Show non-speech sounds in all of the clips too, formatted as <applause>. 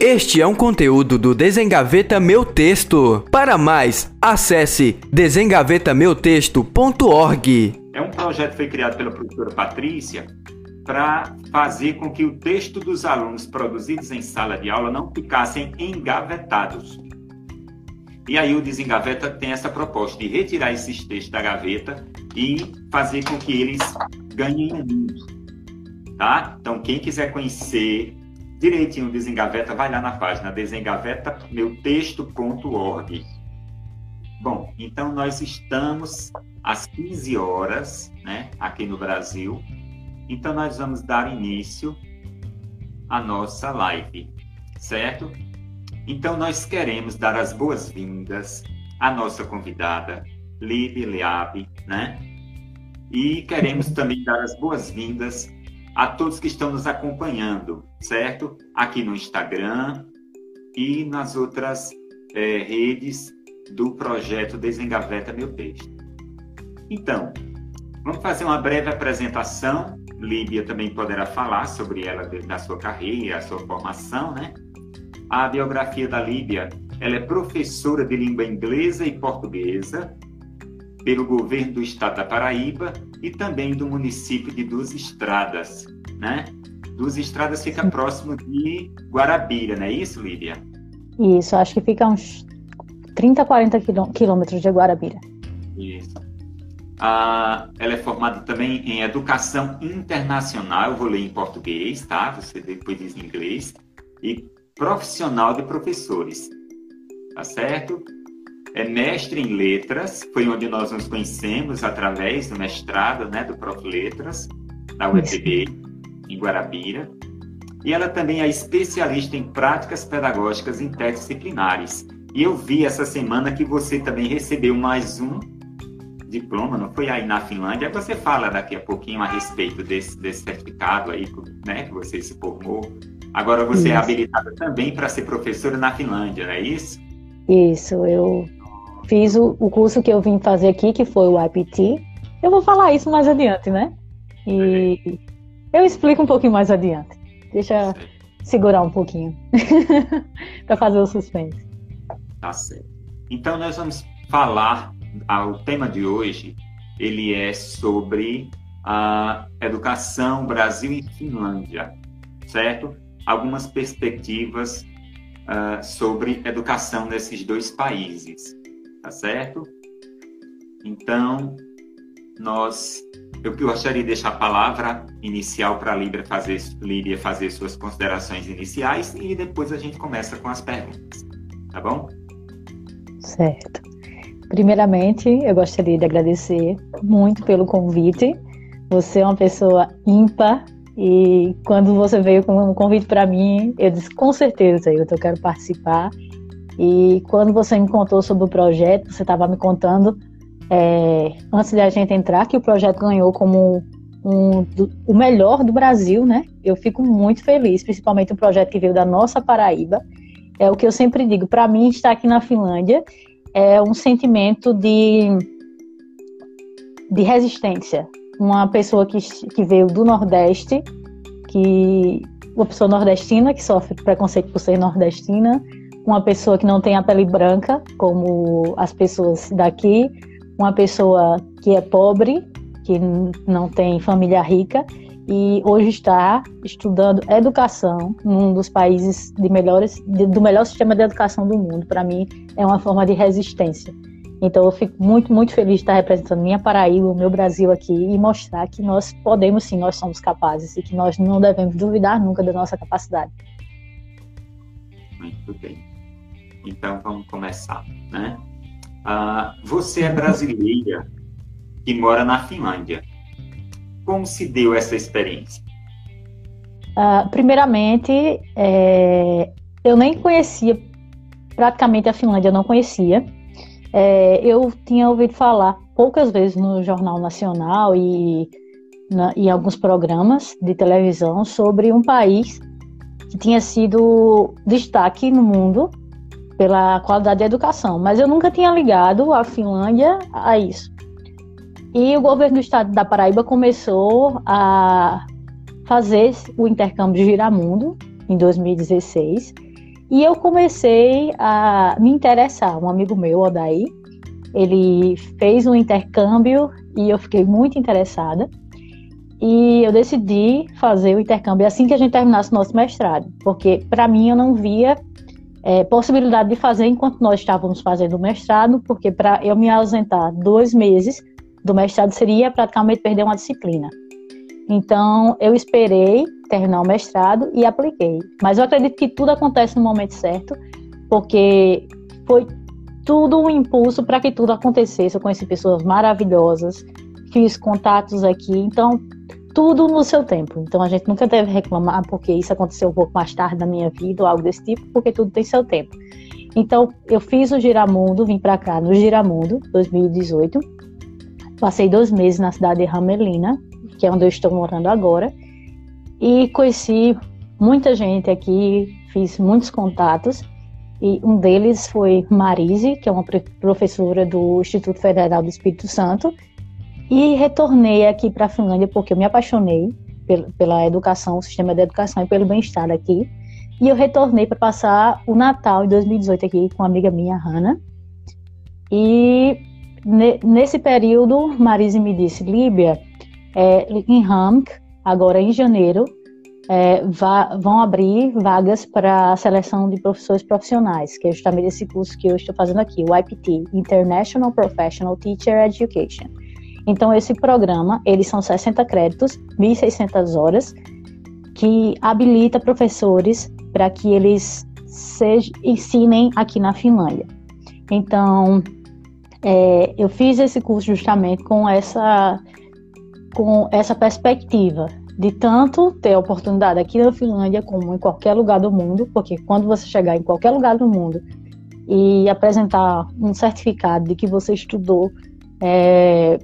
Este é um conteúdo do Desengaveta Meu Texto. Para mais, acesse desengavetameutexto.org. É um projeto que foi criado pela professora Patrícia para fazer com que o texto dos alunos produzidos em sala de aula não ficassem engavetados. E aí o Desengaveta tem essa proposta de retirar esses textos da gaveta e fazer com que eles ganhem um mundo. Tá? Então, quem quiser conhecer direitinho o Desengaveta, vai lá na página desengavetameuTexto.org. Bom, então nós estamos às 15 horas, né, aqui no Brasil. Então nós vamos dar início à nossa live, certo? Então nós queremos dar as boas-vindas à nossa convidada, Lib Leab, né? E queremos também dar as boas-vindas a todos que estão nos acompanhando, certo? Aqui no Instagram e nas outras é, redes do projeto Desengaveta Meu Texto. Então, vamos fazer uma breve apresentação. Líbia também poderá falar sobre ela, da sua carreira, a sua formação, né? A biografia da Líbia, ela é professora de língua inglesa e portuguesa pelo governo do estado da Paraíba e também do município de Duas Estradas, né? Duas Estradas fica próximo de Guarabira, não é isso, Lídia? Isso, acho que fica uns 30, 40 quilômetros de Guarabira. Isso. Ah, ela é formada também em Educação Internacional, eu vou ler em português, tá? Você depois diz em inglês. E profissional de professores, tá certo? É mestre em letras, foi onde nós nos conhecemos através do mestrado, né, do Prof. Letras, da UFB, em Guarabira. E ela também é especialista em práticas pedagógicas interdisciplinares. E eu vi essa semana que você também recebeu mais um diploma, não foi aí na Finlândia? Você fala daqui a pouquinho a respeito desse, desse certificado aí, né, que você se formou. Agora você é isso. é habilitada também para ser professora na Finlândia, não é isso? Isso, eu Fiz o, o curso que eu vim fazer aqui, que foi o IPT. Eu vou falar isso mais adiante, né? E eu explico um pouquinho mais adiante. Deixa segurar um pouquinho <laughs> para fazer o suspense. Tá certo. Então nós vamos falar, ah, o tema de hoje, ele é sobre a educação Brasil e Finlândia, certo? Algumas perspectivas uh, sobre educação nesses dois países tá certo? Então, nós, eu gostaria de deixar a palavra inicial para a Lídia fazer, Lídia fazer suas considerações iniciais e depois a gente começa com as perguntas, tá bom? Certo. Primeiramente, eu gostaria de agradecer muito pelo convite. Você é uma pessoa ímpar e quando você veio com um convite para mim, eu disse com certeza eu quero participar e quando você me contou sobre o projeto, você estava me contando, é, antes de a gente entrar, que o projeto ganhou como um, do, o melhor do Brasil, né? Eu fico muito feliz, principalmente o projeto que veio da nossa Paraíba. É o que eu sempre digo, para mim, estar aqui na Finlândia é um sentimento de, de resistência. Uma pessoa que, que veio do Nordeste, que uma pessoa nordestina que sofre preconceito por ser nordestina, uma pessoa que não tem a pele branca, como as pessoas daqui, uma pessoa que é pobre, que não tem família rica e hoje está estudando educação num dos países de melhores, do melhor sistema de educação do mundo. Para mim, é uma forma de resistência. Então, eu fico muito, muito feliz de estar representando minha Paraíba, o meu Brasil aqui e mostrar que nós podemos sim, nós somos capazes e que nós não devemos duvidar nunca da nossa capacidade. Muito bem. Então vamos começar, né? Ah, você é brasileira que mora na Finlândia. Como se deu essa experiência? Uh, primeiramente, é, eu nem conhecia praticamente a Finlândia, eu não conhecia. É, eu tinha ouvido falar poucas vezes no Jornal Nacional e na, em alguns programas de televisão sobre um país que tinha sido destaque no mundo pela qualidade da educação, mas eu nunca tinha ligado a Finlândia a isso. E o governo do estado da Paraíba começou a fazer o intercâmbio de Giramundo em 2016. E eu comecei a me interessar. Um amigo meu, Odaí, ele fez um intercâmbio e eu fiquei muito interessada. E eu decidi fazer o intercâmbio assim que a gente terminasse o nosso mestrado, porque para mim eu não via é, possibilidade de fazer enquanto nós estávamos fazendo o mestrado, porque para eu me ausentar dois meses do mestrado seria praticamente perder uma disciplina. Então eu esperei terminar o mestrado e apliquei. Mas eu acredito que tudo acontece no momento certo, porque foi tudo um impulso para que tudo acontecesse. Eu conheci pessoas maravilhosas, fiz contatos aqui, então tudo no seu tempo. Então a gente nunca deve reclamar porque isso aconteceu um pouco mais tarde na minha vida ou algo desse tipo, porque tudo tem seu tempo. Então eu fiz o Giramundo, vim para cá no Giramundo 2018. Passei dois meses na cidade de Ramelina, que é onde eu estou morando agora, e conheci muita gente aqui, fiz muitos contatos. E um deles foi Marise, que é uma professora do Instituto Federal do Espírito Santo, e retornei aqui para a Finlândia porque eu me apaixonei pela educação, o sistema de educação e pelo bem-estar aqui. E eu retornei para passar o Natal em 2018 aqui com uma amiga minha, Hannah. E nesse período, Marise me disse, Líbia, é, em Hamk, agora em janeiro, é, vão abrir vagas para a seleção de professores profissionais, que é justamente esse curso que eu estou fazendo aqui, o IPT, International Professional Teacher Education. Então, esse programa, eles são 60 créditos, 1.600 horas, que habilita professores para que eles sejam, ensinem aqui na Finlândia. Então, é, eu fiz esse curso justamente com essa, com essa perspectiva de tanto ter a oportunidade aqui na Finlândia como em qualquer lugar do mundo, porque quando você chegar em qualquer lugar do mundo e apresentar um certificado de que você estudou é,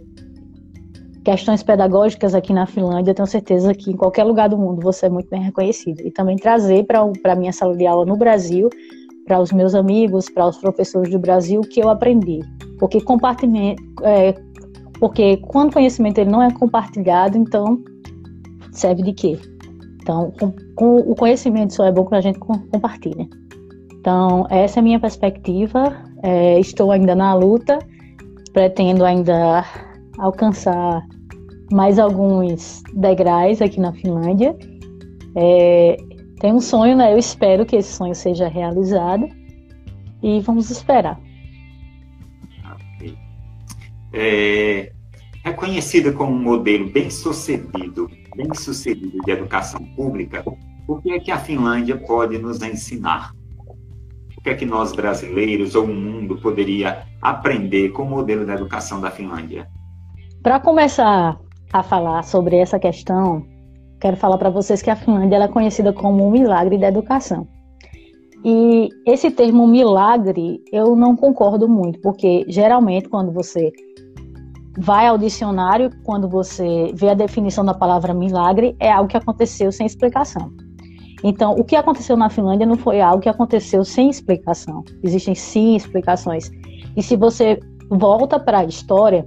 questões pedagógicas aqui na Finlândia, tenho certeza que em qualquer lugar do mundo você é muito bem reconhecido. E também trazer para a minha sala de aula no Brasil, para os meus amigos, para os professores do Brasil, o que eu aprendi. Porque compartimento, é, porque quando o conhecimento ele não é compartilhado, então serve de quê? Então, com, com o conhecimento só é bom quando a gente compartilha. Então, essa é a minha perspectiva. É, estou ainda na luta, pretendo ainda alcançar mais alguns degraus aqui na Finlândia. É, tem um sonho, né? Eu espero que esse sonho seja realizado e vamos esperar. É, reconhecida como um modelo bem sucedido, bem sucedido de educação pública, o que é que a Finlândia pode nos ensinar? O que é que nós brasileiros ou o mundo poderia aprender com o modelo da educação da Finlândia? Para começar a falar sobre essa questão, quero falar para vocês que a Finlândia é conhecida como um milagre da educação. E esse termo milagre eu não concordo muito, porque geralmente quando você vai ao dicionário, quando você vê a definição da palavra milagre, é algo que aconteceu sem explicação. Então, o que aconteceu na Finlândia não foi algo que aconteceu sem explicação. Existem sim explicações. E se você volta para a história,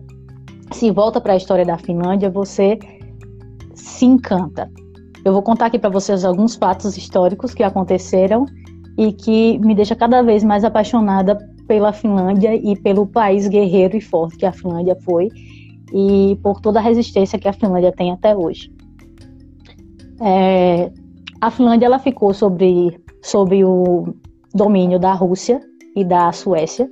se volta para a história da Finlândia, você se encanta. Eu vou contar aqui para vocês alguns fatos históricos que aconteceram e que me deixa cada vez mais apaixonada pela Finlândia e pelo país guerreiro e forte que a Finlândia foi e por toda a resistência que a Finlândia tem até hoje. É, a Finlândia ela ficou sobre, sobre o domínio da Rússia e da Suécia,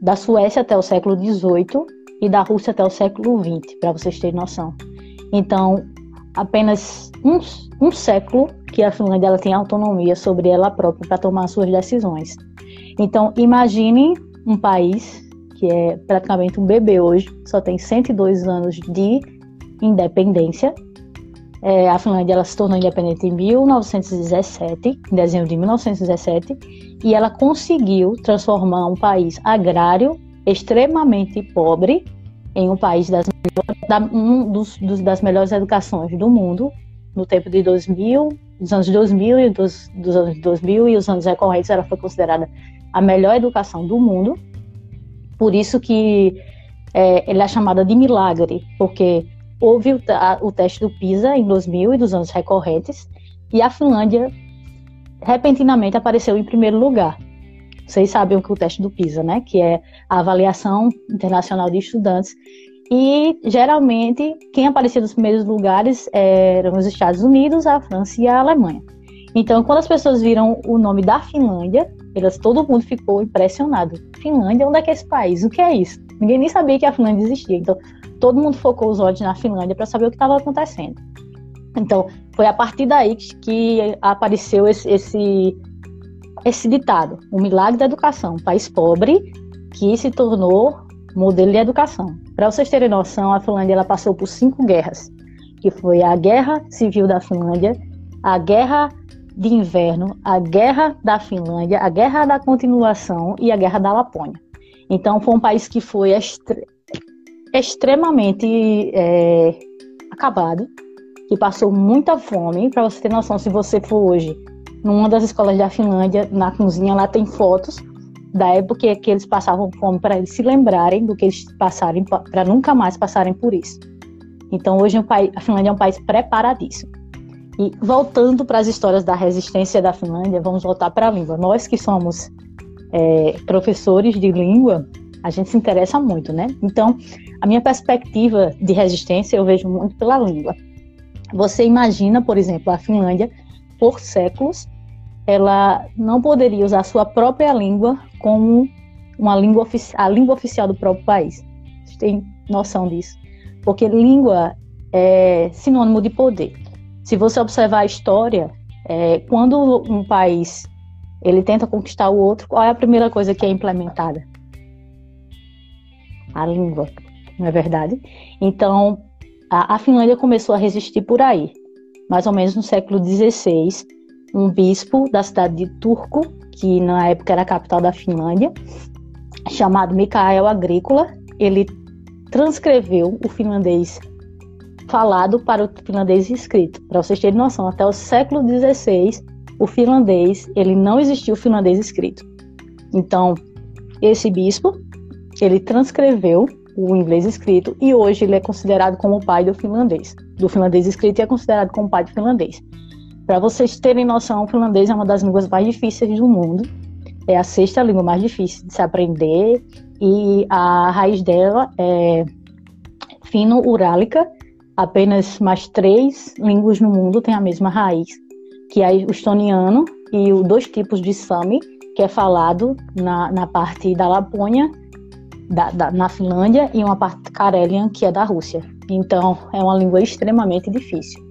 da Suécia até o século XVIII e da Rússia até o século XX, para vocês terem noção. Então, apenas um, um século que a Finlândia ela tem autonomia sobre ela própria para tomar suas decisões. Então, imagine um país que é praticamente um bebê hoje, só tem 102 anos de independência. É, a Finlândia ela se tornou independente em 1917, em dezembro de 1917, e ela conseguiu transformar um país agrário extremamente pobre em um país das, da, um dos, dos, das melhores educações do mundo no tempo de 2000, dos anos 2000 e dos, dos anos 2000 e os anos recorrentes ela foi considerada a melhor educação do mundo. Por isso que é, ele é chamada de milagre, porque houve o, a, o teste do PISA em 2000 e dos anos recorrentes e a Finlândia repentinamente apareceu em primeiro lugar. Vocês sabem o que é o teste do PISA, né? Que é a avaliação internacional de estudantes. E geralmente quem aparecia nos primeiros lugares eram os Estados Unidos, a França e a Alemanha. Então, quando as pessoas viram o nome da Finlândia, elas, todo mundo ficou impressionado. Finlândia, onde é que é esse país? O que é isso? Ninguém nem sabia que a Finlândia existia. Então, todo mundo focou os olhos na Finlândia para saber o que estava acontecendo. Então, foi a partir daí que, que apareceu esse, esse, esse ditado: o milagre da educação, país pobre que se tornou modelo de educação. Para vocês terem noção, a Finlândia ela passou por cinco guerras, que foi a Guerra Civil da Finlândia, a Guerra de Inverno, a Guerra da Finlândia, a Guerra da Continuação e a Guerra da Lapônia. Então, foi um país que foi extre extremamente é, acabado, que passou muita fome. Para você ter noção, se você for hoje numa das escolas da Finlândia, na cozinha, lá tem fotos da época que eles passavam fome para eles se lembrarem do que eles passarem para nunca mais passarem por isso. Então hoje a Finlândia é um país preparadíssimo. E voltando para as histórias da resistência da Finlândia, vamos voltar para a língua. Nós que somos é, professores de língua, a gente se interessa muito, né? Então, a minha perspectiva de resistência eu vejo muito pela língua. Você imagina, por exemplo, a Finlândia, por séculos, ela não poderia usar sua própria língua como uma língua a língua oficial do próprio país. Vocês têm noção disso? Porque língua é sinônimo de poder. Se você observar a história, é, quando um país ele tenta conquistar o outro, qual é a primeira coisa que é implementada? A língua, não é verdade? Então, a, a Finlândia começou a resistir por aí. Mais ou menos no século XVI, um bispo da cidade de Turku, que na época era a capital da Finlândia, chamado Mikael Agrícola, ele transcreveu o finlandês falado para o finlandês escrito. Para vocês terem noção, até o século XVI, o finlandês, ele não existia o finlandês escrito. Então, esse bispo, ele transcreveu o inglês escrito e hoje ele é considerado como o pai do finlandês. Do finlandês escrito e é considerado como o pai do finlandês. Para vocês terem noção, o finlandês é uma das línguas mais difíceis do mundo. É a sexta língua mais difícil de se aprender e a raiz dela é fino-urálica. Apenas mais três línguas no mundo têm a mesma raiz, que é o estoniano e os dois tipos de sami, que é falado na, na parte da Lapônia da, da, na Finlândia e uma parte Karelian, que é da Rússia. Então, é uma língua extremamente difícil.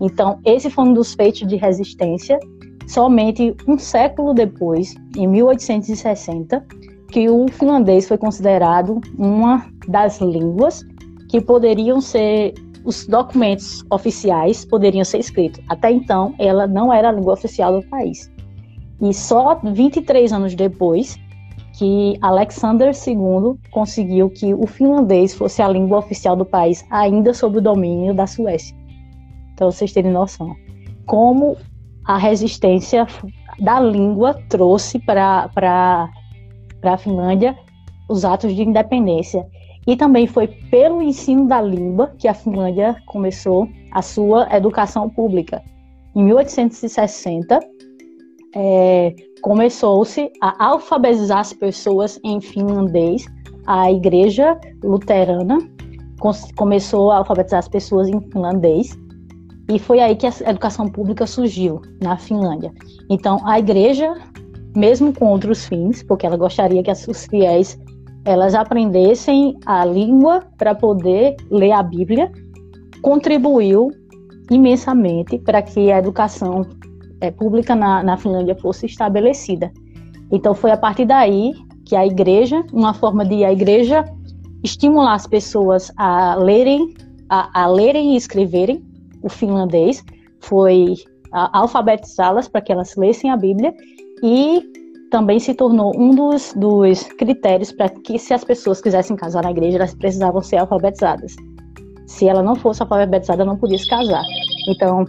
Então, esse foi um dos feitos de resistência. Somente um século depois, em 1860, que o finlandês foi considerado uma das línguas que poderiam ser os documentos oficiais poderiam ser escritos. Até então, ela não era a língua oficial do país. E só 23 anos depois que Alexander II conseguiu que o finlandês fosse a língua oficial do país, ainda sob o domínio da Suécia. Então, vocês terem noção. Como a resistência da língua trouxe para a Finlândia os atos de independência. E também foi pelo ensino da língua que a Finlândia começou a sua educação pública. Em 1860, é, começou-se a alfabetizar as pessoas em finlandês. A igreja luterana começou a alfabetizar as pessoas em finlandês. E foi aí que a educação pública surgiu na Finlândia. Então, a igreja, mesmo com outros fins, porque ela gostaria que os fiéis elas aprendessem a língua para poder ler a Bíblia, contribuiu imensamente para que a educação é, pública na, na Finlândia fosse estabelecida. Então foi a partir daí que a igreja, uma forma de a igreja estimular as pessoas a lerem, a, a lerem e escreverem o finlandês, foi alfabetizá-las para que elas lessem a Bíblia e também se tornou um dos, dos critérios para que se as pessoas quisessem casar na igreja, elas precisavam ser alfabetizadas. Se ela não fosse alfabetizada, não podia se casar. Então,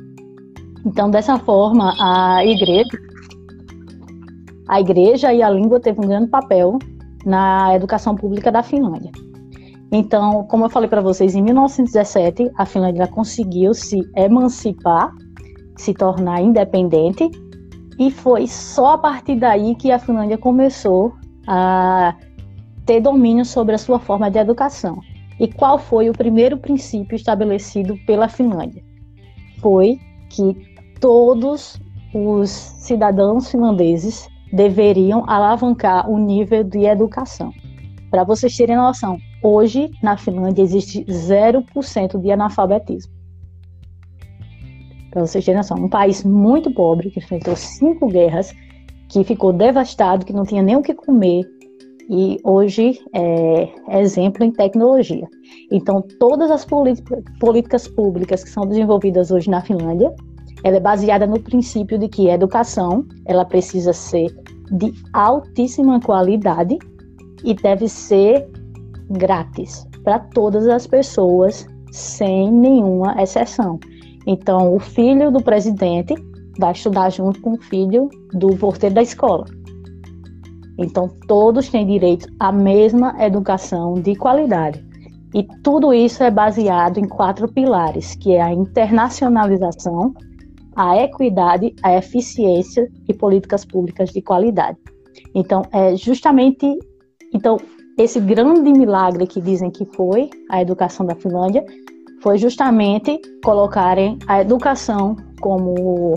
então, dessa forma, a igreja, a igreja e a língua teve um grande papel na educação pública da Finlândia. Então, como eu falei para vocês, em 1917 a Finlândia conseguiu se emancipar, se tornar independente E foi só a partir daí que a Finlândia começou a ter domínio sobre a sua forma de educação. E qual foi o primeiro princípio estabelecido pela Finlândia? Foi que todos os cidadãos finlandeses deveriam alavancar o nível de educação. Para vocês terem noção, hoje na Finlândia existe 0% de analfabetismo. Para vocês terem noção, um país muito pobre, que enfrentou cinco guerras, que ficou devastado, que não tinha nem o que comer, e hoje é exemplo em tecnologia. Então, todas as políticas públicas que são desenvolvidas hoje na Finlândia, ela é baseada no princípio de que a educação ela precisa ser de altíssima qualidade e deve ser grátis para todas as pessoas, sem nenhuma exceção. Então, o filho do presidente vai estudar junto com o filho do porteiro da escola. Então, todos têm direito à mesma educação de qualidade. E tudo isso é baseado em quatro pilares, que é a internacionalização, a equidade, a eficiência e políticas públicas de qualidade. Então, é justamente então esse grande milagre que dizem que foi a educação da Finlândia foi justamente colocarem a educação como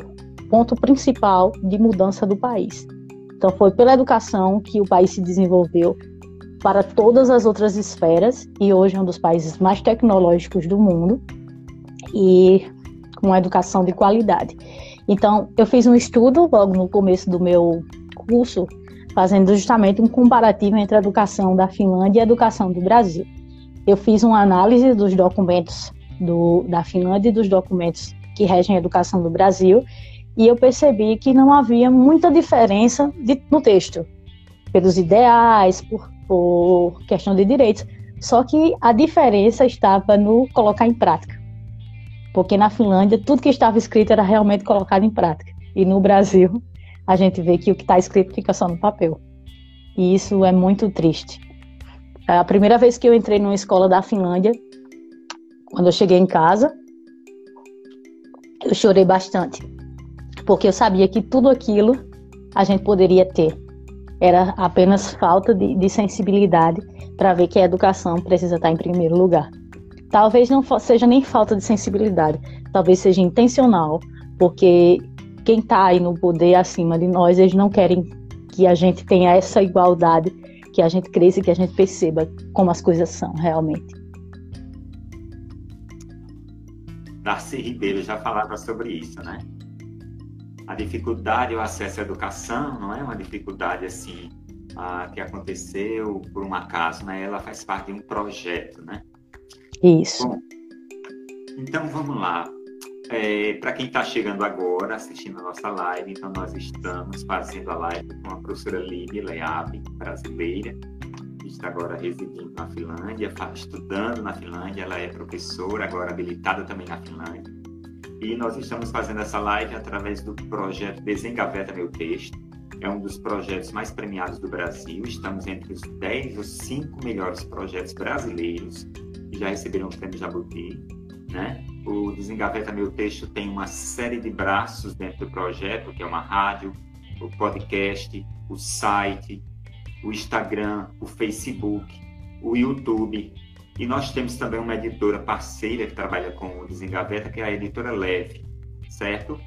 ponto principal de mudança do país. Então foi pela educação que o país se desenvolveu para todas as outras esferas e hoje é um dos países mais tecnológicos do mundo e com educação de qualidade. Então, eu fiz um estudo logo no começo do meu curso, fazendo justamente um comparativo entre a educação da Finlândia e a educação do Brasil. Eu fiz uma análise dos documentos do, da Finlândia e dos documentos que regem a educação do Brasil, e eu percebi que não havia muita diferença de, no texto, pelos ideais, por, por questão de direitos, só que a diferença estava no colocar em prática. Porque na Finlândia, tudo que estava escrito era realmente colocado em prática. E no Brasil, a gente vê que o que está escrito fica só no papel. E isso é muito triste. A primeira vez que eu entrei numa escola da Finlândia, quando eu cheguei em casa, eu chorei bastante. Porque eu sabia que tudo aquilo a gente poderia ter. Era apenas falta de, de sensibilidade para ver que a educação precisa estar em primeiro lugar. Talvez não seja nem falta de sensibilidade, talvez seja intencional, porque quem está aí no poder acima de nós, eles não querem que a gente tenha essa igualdade, que a gente cresça e que a gente perceba como as coisas são realmente. Darcy Ribeiro já falava sobre isso, né? A dificuldade, o acesso à educação, não é uma dificuldade assim que aconteceu por um acaso, né? Ela faz parte de um projeto, né? Isso. Bom, então vamos lá. É, Para quem está chegando agora, assistindo a nossa live, então nós estamos fazendo a live com a professora Lídia Leab, brasileira, que está agora residindo na Finlândia, estudando na Finlândia, ela é professora, agora habilitada também na Finlândia. E nós estamos fazendo essa live através do projeto Desengaveta Meu Texto. É um dos projetos mais premiados do Brasil. Estamos entre os 10 ou 5 melhores projetos brasileiros já receberam o prêmio Jabuti, né? O Desengaveta Meu Texto tem uma série de braços dentro do projeto, que é uma rádio, o podcast, o site, o Instagram, o Facebook, o YouTube. E nós temos também uma editora parceira que trabalha com o Desengaveta, que é a editora Leve, certo?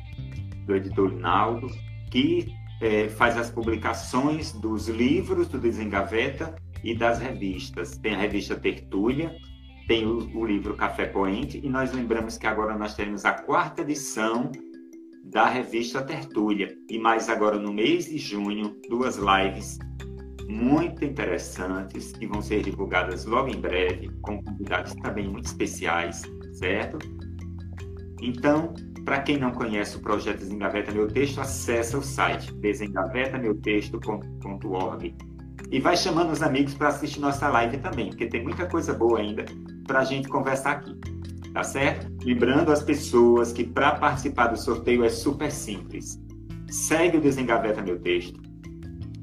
Do editor Linaldo, que é, faz as publicações dos livros do Desengaveta e das revistas. Tem a revista Tertúlia, tem o, o livro Café Poente, e nós lembramos que agora nós teremos a quarta edição da revista Tertúlia. E mais agora no mês de junho, duas lives muito interessantes que vão ser divulgadas logo em breve, com convidados também muito especiais, certo? Então, para quem não conhece o projeto Desengaveta Meu Texto, acessa o site desengavetameutexto.org e vai chamando os amigos para assistir nossa live também, porque tem muita coisa boa ainda para a gente conversar aqui. Tá certo? Lembrando as pessoas que para participar do sorteio é super simples. Segue o Desengaveta Meu Texto,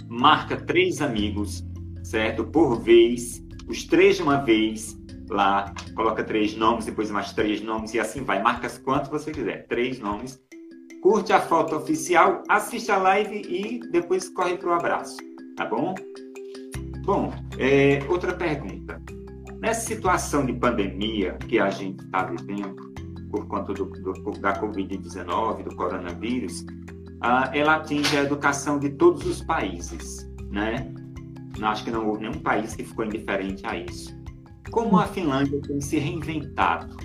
marca três amigos, certo? Por vez, os três de uma vez, lá, coloca três nomes, depois mais três nomes e assim vai. Marca quantos você quiser, três nomes. curte a foto oficial, assiste a live e depois corre para o abraço, tá bom? Bom, é, outra pergunta. Nessa situação de pandemia que a gente está vivendo, por conta do, do, da Covid-19, do coronavírus, ah, ela atinge a educação de todos os países, né? Não, acho que não houve nenhum país que ficou indiferente a isso. Como a Finlândia tem se reinventado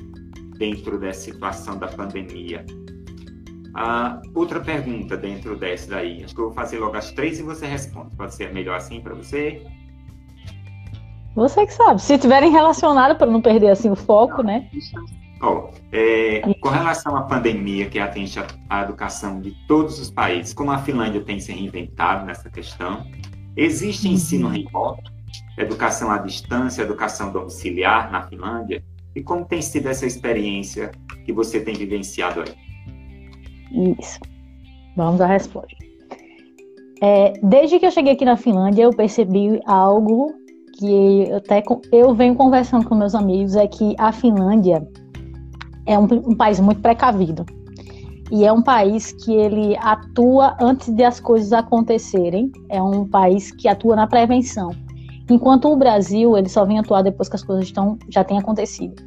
dentro dessa situação da pandemia? Ah, outra pergunta dentro dessa daí. Acho que eu vou fazer logo as três e você responde. Pode ser melhor assim para você? Você que sabe. Se tiverem relacionado para não perder assim o foco, né? Oh, é, com relação à pandemia que atinge a, a, educação de todos os países, como a Finlândia tem se reinventado nessa questão? Existe ensino remoto, educação à distância, educação domiciliar na Finlândia? E como tem sido essa experiência que você tem vivenciado aí? Isso. Vamos à resposta. É, desde que eu cheguei aqui na Finlândia, eu percebi algo que até eu venho conversando com meus amigos, é que a Finlândia é um, um país muito precavido. E é um país que ele atua antes de as coisas acontecerem. É um país que atua na prevenção. Enquanto o Brasil, ele só vem atuar depois que as coisas estão, já têm acontecido.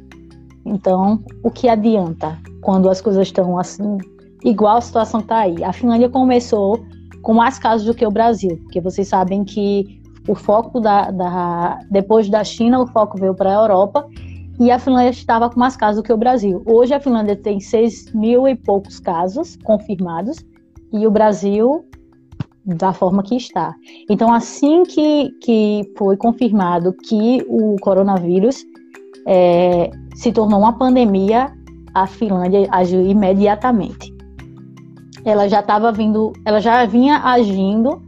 Então, o que adianta quando as coisas estão assim, igual a situação está aí? A Finlândia começou com mais casos do que o Brasil, porque vocês sabem que o foco da, da depois da China, o foco veio para a Europa e a Finlândia estava com mais casos do que o Brasil. Hoje a Finlândia tem 6 mil e poucos casos confirmados e o Brasil da forma que está. Então, assim que, que foi confirmado que o coronavírus é, se tornou uma pandemia, a Finlândia agiu imediatamente. Ela já estava vindo, ela já vinha agindo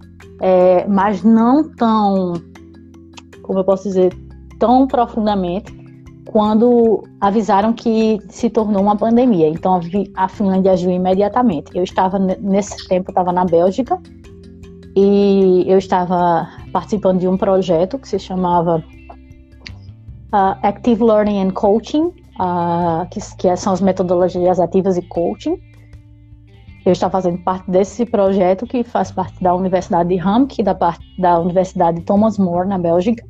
é, mas não tão, como eu posso dizer, tão profundamente quando avisaram que se tornou uma pandemia. Então a Finlândia agiu imediatamente. Eu estava nesse tempo estava na Bélgica e eu estava participando de um projeto que se chamava uh, Active Learning and Coaching, uh, que, que são as metodologias ativas e coaching eu estava fazendo parte desse projeto que faz parte da Universidade de Hamk, da parte da Universidade Thomas More na Bélgica.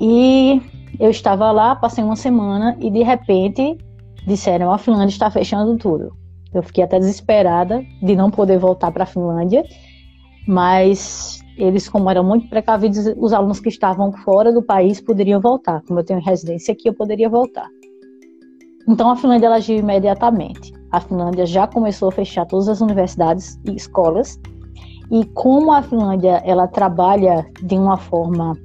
E eu estava lá, passei uma semana e de repente disseram: a Finlândia está fechando tudo. Eu fiquei até desesperada de não poder voltar para a Finlândia, mas eles, como eram muito precavidos, os alunos que estavam fora do país poderiam voltar. Como eu tenho residência aqui, eu poderia voltar. Então a Finlândia agiu imediatamente a Finlândia já começou a fechar todas as universidades e escolas. E como a Finlândia ela trabalha de uma forma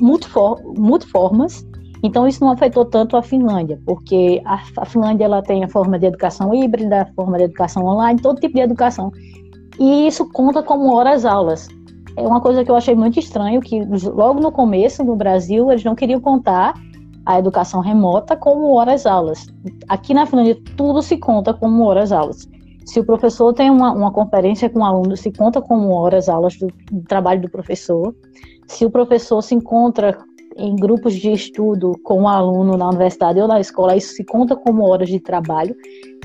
multiformas, então isso não afetou tanto a Finlândia, porque a, a Finlândia ela tem a forma de educação híbrida, a forma de educação online, todo tipo de educação. E isso conta como horas aulas. É uma coisa que eu achei muito estranho, que logo no começo, no Brasil, eles não queriam contar a educação remota como horas-aulas. Aqui na Finlândia, tudo se conta como horas-aulas. Se o professor tem uma, uma conferência com o um aluno, se conta como horas-aulas do, do trabalho do professor. Se o professor se encontra em grupos de estudo com o um aluno na universidade ou na escola, isso se conta como horas de trabalho.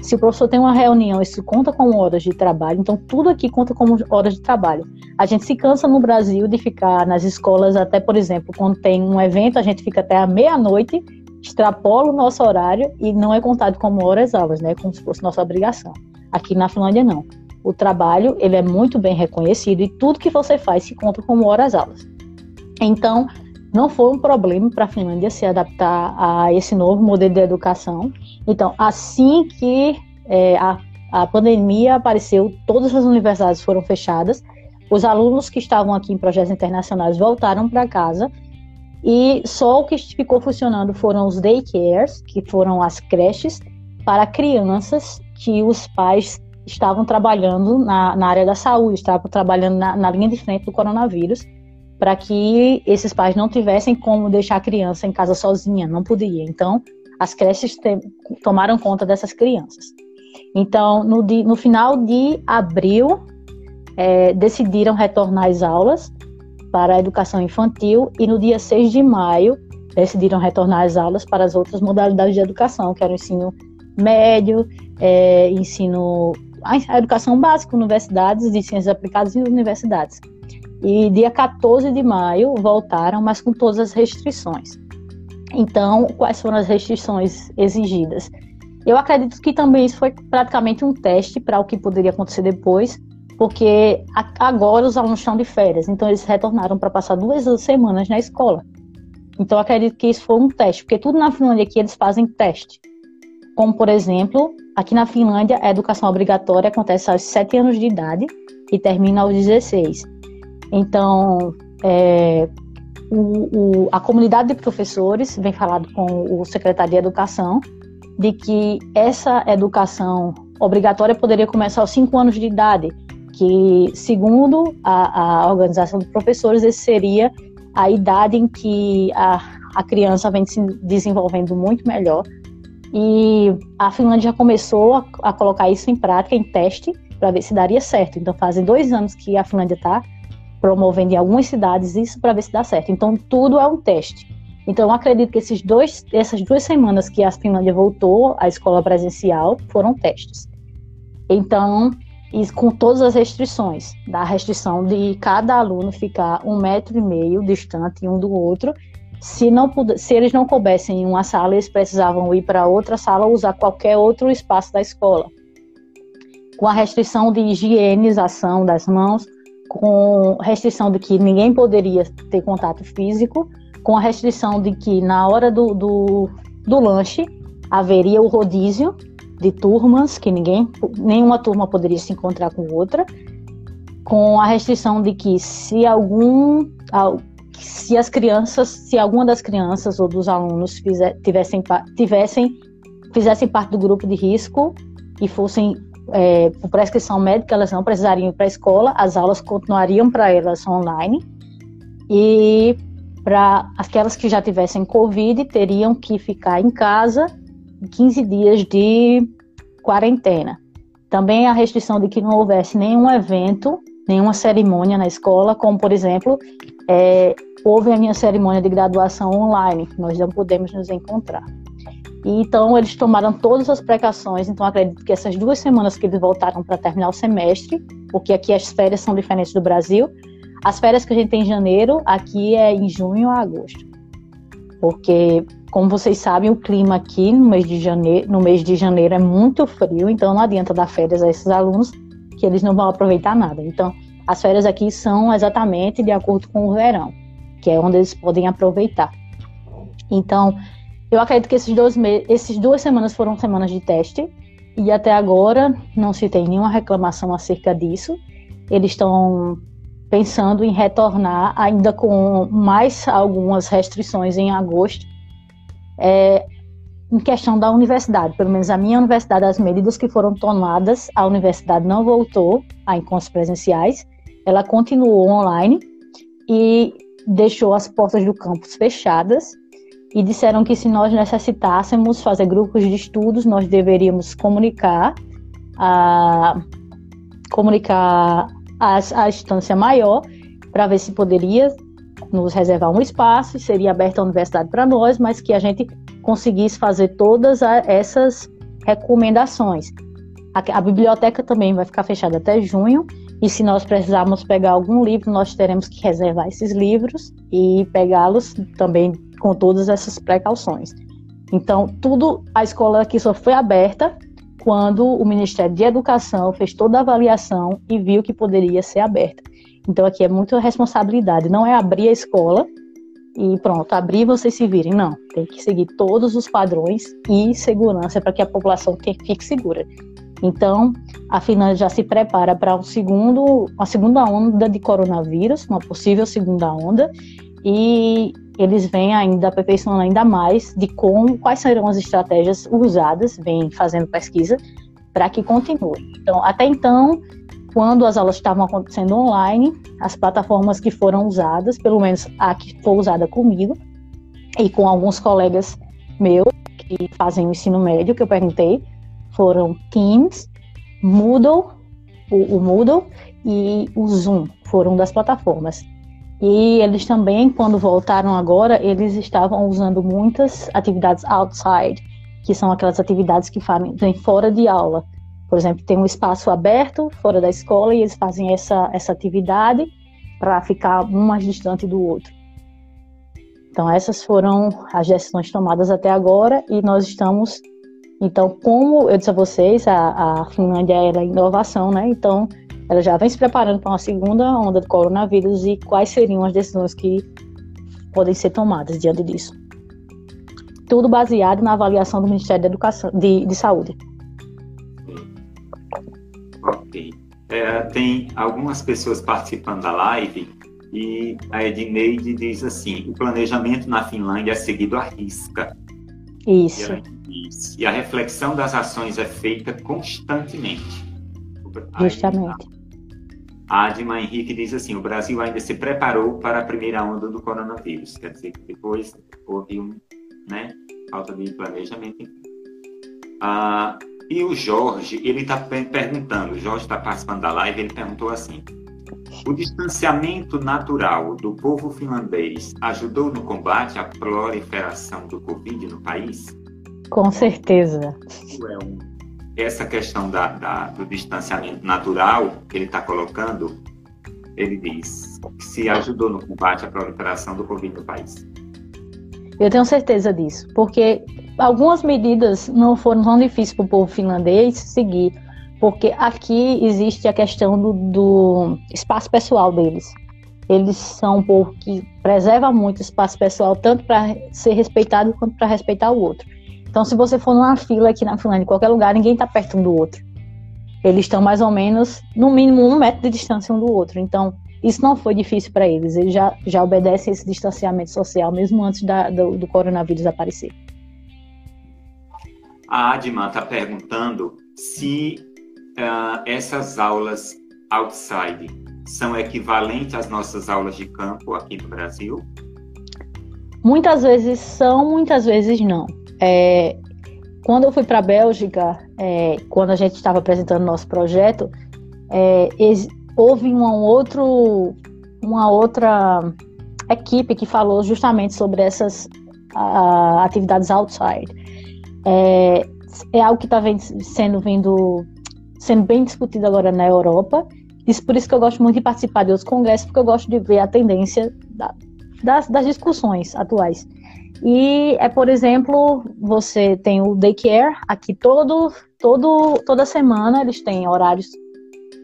Se o professor tem uma reunião, isso conta como horas de trabalho. Então, tudo aqui conta como horas de trabalho. A gente se cansa no Brasil de ficar nas escolas, até, por exemplo, quando tem um evento, a gente fica até a meia-noite, extrapola o nosso horário e não é contado como horas aulas, né? Como se fosse nossa obrigação. Aqui na Finlândia, não. O trabalho, ele é muito bem reconhecido e tudo que você faz se conta como horas aulas. Então, não foi um problema para a Finlândia se adaptar a esse novo modelo de educação. Então, assim que é, a, a pandemia apareceu, todas as universidades foram fechadas, os alunos que estavam aqui em projetos internacionais voltaram para casa e só o que ficou funcionando foram os daycares, que foram as creches para crianças que os pais estavam trabalhando na, na área da saúde, estavam trabalhando na, na linha de frente do coronavírus para que esses pais não tivessem como deixar a criança em casa sozinha, não podia. Então, as creches tomaram conta dessas crianças. Então, no, no final de abril, é, decidiram retornar às aulas para a educação infantil e no dia 6 de maio decidiram retornar às aulas para as outras modalidades de educação, que era o ensino médio, é, ensino, a educação básica, universidades de ciências aplicadas e universidades. E dia 14 de maio voltaram, mas com todas as restrições. Então, quais foram as restrições exigidas? Eu acredito que também isso foi praticamente um teste para o que poderia acontecer depois, porque agora os alunos estão de férias, então eles retornaram para passar duas semanas na escola. Então, acredito que isso foi um teste, porque tudo na Finlândia aqui eles fazem teste. Como, por exemplo, aqui na Finlândia, a educação obrigatória acontece aos 7 anos de idade e termina aos 16. Então, é, o, o, a comunidade de professores vem falado com o secretário de Educação de que essa educação obrigatória poderia começar aos 5 anos de idade, que, segundo a, a organização de professores, esse seria a idade em que a, a criança vem se desenvolvendo muito melhor. E a Finlândia já começou a, a colocar isso em prática, em teste, para ver se daria certo. Então, fazem dois anos que a Finlândia está promovendo em algumas cidades isso para ver se dá certo. Então, tudo é um teste. Então, eu acredito que esses dois, essas duas semanas que a Finlândia voltou à escola presencial foram testes. Então, com todas as restrições, da restrição de cada aluno ficar um metro e meio distante um do outro. Se, não se eles não coubessem em uma sala, eles precisavam ir para outra sala ou usar qualquer outro espaço da escola. Com a restrição de higienização das mãos, com restrição de que ninguém poderia ter contato físico, com a restrição de que na hora do, do, do lanche haveria o rodízio de turmas, que ninguém, nenhuma turma poderia se encontrar com outra, com a restrição de que se algum, se as crianças, se alguma das crianças ou dos alunos fizer, tivessem, tivessem, fizessem parte do grupo de risco e fossem é, por prescrição médica, elas não precisariam ir para a escola, as aulas continuariam para elas online e para aquelas que já tivessem Covid teriam que ficar em casa 15 dias de quarentena. Também a restrição de que não houvesse nenhum evento, nenhuma cerimônia na escola, como por exemplo, é, houve a minha cerimônia de graduação online, nós não podemos nos encontrar. E, então eles tomaram todas as precauções, então acredito que essas duas semanas que eles voltaram para terminar o semestre, porque aqui as férias são diferentes do Brasil, as férias que a gente tem em janeiro, aqui é em junho a agosto. Porque como vocês sabem, o clima aqui no mês de janeiro, no mês de janeiro é muito frio, então não adianta dar férias a esses alunos que eles não vão aproveitar nada. Então, as férias aqui são exatamente de acordo com o verão, que é onde eles podem aproveitar. Então, eu acredito que esses dois meses, esses duas semanas foram semanas de teste. E até agora não se tem nenhuma reclamação acerca disso. Eles estão pensando em retornar ainda com mais algumas restrições em agosto. É, em questão da universidade, pelo menos a minha universidade, as medidas que foram tomadas, a universidade não voltou a encontros presenciais, ela continuou online e deixou as portas do campus fechadas e disseram que se nós necessitássemos fazer grupos de estudos, nós deveríamos comunicar a comunicar a, a instância maior para ver se poderia nos reservar um espaço, seria aberta a universidade para nós, mas que a gente conseguisse fazer todas a, essas recomendações. A, a, biblioteca também vai ficar fechada até junho, e se nós precisarmos pegar algum livro, nós teremos que reservar esses livros e pegá-los também com todas essas precauções. Então, tudo, a escola aqui só foi aberta quando o Ministério de Educação fez toda a avaliação e viu que poderia ser aberta. Então aqui é muita responsabilidade, não é abrir a escola e pronto, abrir vocês se virem, não. Tem que seguir todos os padrões e segurança para que a população fique segura. Então, a Finlândia já se prepara para um segundo, uma segunda onda de coronavírus, uma possível segunda onda, e eles vêm ainda aperfeiçoando ainda mais de quais serão as estratégias usadas, vêm fazendo pesquisa para que continue. Então, até então, quando as aulas estavam acontecendo online, as plataformas que foram usadas, pelo menos a que foi usada comigo e com alguns colegas meus que fazem o ensino médio, que eu perguntei, foram Teams, Moodle, o, o Moodle e o Zoom, foram das plataformas. E eles também, quando voltaram agora, eles estavam usando muitas atividades outside, que são aquelas atividades que fazem fora de aula. Por exemplo, tem um espaço aberto fora da escola e eles fazem essa, essa atividade para ficar um mais distante do outro. Então, essas foram as decisões tomadas até agora e nós estamos. Então, como eu disse a vocês, a, a Finlândia é inovação, né? Então, ela já vem se preparando para uma segunda onda do coronavírus e quais seriam as decisões que podem ser tomadas diante disso. Tudo baseado na avaliação do Ministério da Educação, de, de Saúde. Ok. É, tem algumas pessoas participando da live e a Edneide diz assim: o planejamento na Finlândia é seguido à risca. Isso. E a, reflexão das ações é feita constantemente. Justamente. A Adma Henrique diz assim: o Brasil ainda se preparou para a primeira onda do coronavírus. Quer dizer que depois houve um, né, falta de planejamento. Ah, e o Jorge, ele está perguntando, o Jorge está participando da live, ele perguntou assim: o distanciamento natural do povo finlandês ajudou no combate à proliferação do Covid no país? Com certeza. Essa questão da, da, do distanciamento natural que ele está colocando, ele diz que se ajudou no combate à proliferação do Covid no país. Eu tenho certeza disso, porque algumas medidas não foram tão difíceis para o povo finlandês seguir, porque aqui existe a questão do, do espaço pessoal deles. Eles são um povo que preserva muito o espaço pessoal, tanto para ser respeitado quanto para respeitar o outro. Então, se você for numa fila aqui na Finlândia, em qualquer lugar, ninguém está perto um do outro. Eles estão mais ou menos, no mínimo, um metro de distância um do outro. Então, isso não foi difícil para eles. Eles já, já obedecem esse distanciamento social, mesmo antes da, do, do coronavírus aparecer. A Adma está perguntando se uh, essas aulas outside são equivalentes às nossas aulas de campo aqui no Brasil? Muitas vezes são, muitas vezes não. É, quando eu fui para a Bélgica, é, quando a gente estava apresentando nosso projeto, é, houve um outro, uma outra equipe que falou justamente sobre essas atividades outside. É, é algo que está sendo vindo sendo bem discutido agora na Europa. Isso por isso que eu gosto muito de participar de outros congressos, porque eu gosto de ver a tendência da, das, das discussões atuais. E é, por exemplo, você tem o daycare, aqui todo, todo, toda semana eles têm horários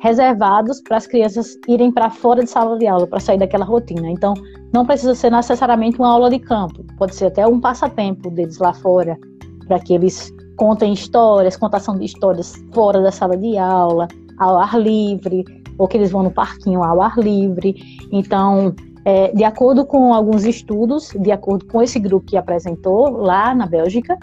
reservados para as crianças irem para fora de sala de aula, para sair daquela rotina. Então, não precisa ser necessariamente uma aula de campo, pode ser até um passatempo deles lá fora, para que eles contem histórias, contação de histórias fora da sala de aula, ao ar livre, ou que eles vão no parquinho ao ar livre. Então, é, de acordo com alguns estudos, de acordo com esse grupo que apresentou lá na Bélgica,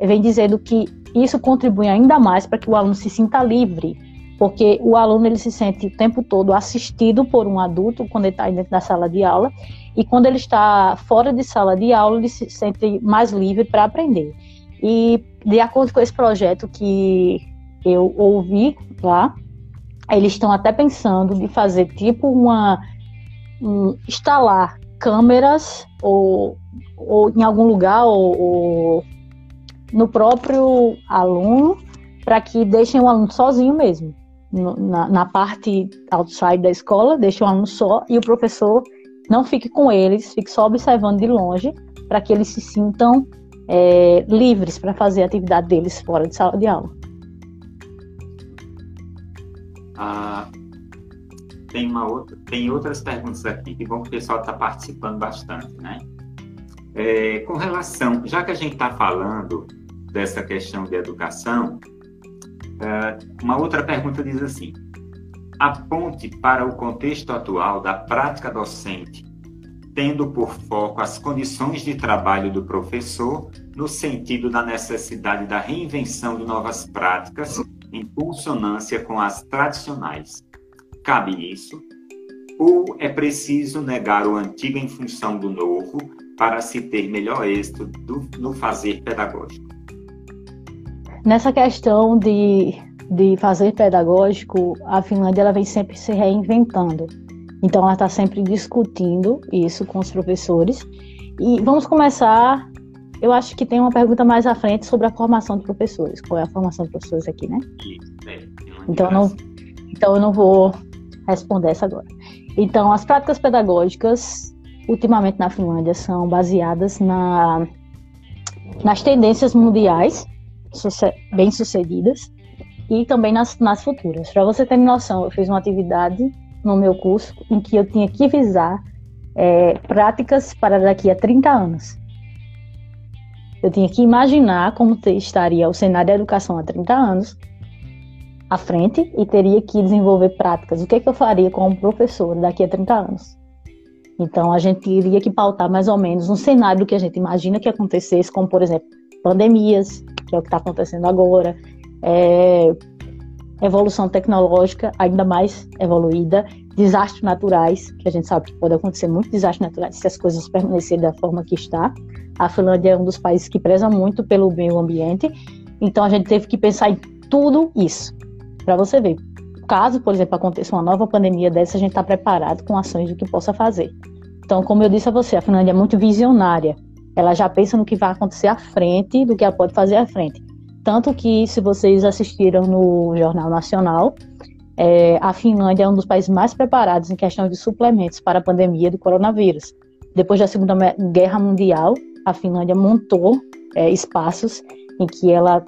vem dizendo que isso contribui ainda mais para que o aluno se sinta livre porque o aluno ele se sente o tempo todo assistido por um adulto quando ele está dentro da sala de aula e quando ele está fora de sala de aula ele se sente mais livre para aprender. E de acordo com esse projeto que eu ouvi lá, eles estão até pensando de fazer tipo uma um, instalar câmeras ou, ou em algum lugar ou, ou no próprio aluno para que deixem o aluno sozinho mesmo na, na, parte outside da escola, deixa o aluno só e o professor não fique com eles, fique só observando de longe, para que eles se sintam é, livres para fazer a atividade deles fora de sala de aula. Ah, tem, uma outra, tem outras perguntas aqui, que bom que o pessoal está participando bastante, né? É, com relação, já que a gente está falando dessa questão de educação, é, uma outra pergunta diz assim: aponte para o contexto atual da prática docente, tendo por foco as condições de trabalho do professor, no sentido da necessidade da reinvenção de novas práticas em consonância com as tradicionais. Cabe isso? Ou é preciso negar o antigo em função do novo para se ter melhor êxito do, no fazer pedagógico? Nessa questão de, de fazer pedagógico, a Finlândia ela vem sempre se reinventando. Então, ela está sempre discutindo isso com os professores. E vamos começar eu acho que tem uma pergunta mais à frente sobre a formação de professores. Qual é a formação de professores aqui, né? É. Então, não, então eu não vou responder essa agora. Então, as práticas pedagógicas, ultimamente na Finlândia, são baseadas na, nas tendências mundiais bem sucedidas e também nas, nas futuras. Para você ter noção, eu fiz uma atividade no meu curso em que eu tinha que visar é, práticas para daqui a 30 anos. Eu tinha que imaginar como estaria o cenário da educação há 30 anos à frente e teria que desenvolver práticas. O que, é que eu faria como professor daqui a 30 anos? Então, a gente teria que pautar mais ou menos um cenário que a gente imagina que acontecesse, como, por exemplo, pandemias, que é o que está acontecendo agora, é, evolução tecnológica ainda mais evoluída, desastres naturais, que a gente sabe que pode acontecer muitos desastres naturais se as coisas permanecerem da forma que está. A Finlândia é um dos países que preza muito pelo meio ambiente, então a gente teve que pensar em tudo isso, para você ver. Caso, por exemplo, aconteça uma nova pandemia dessa, a gente está preparado com ações do que possa fazer. Então, como eu disse a você, a Finlândia é muito visionária. Ela já pensa no que vai acontecer à frente do que ela pode fazer à frente. Tanto que, se vocês assistiram no Jornal Nacional, é, a Finlândia é um dos países mais preparados em questão de suplementos para a pandemia do coronavírus. Depois da Segunda Guerra Mundial, a Finlândia montou é, espaços em que ela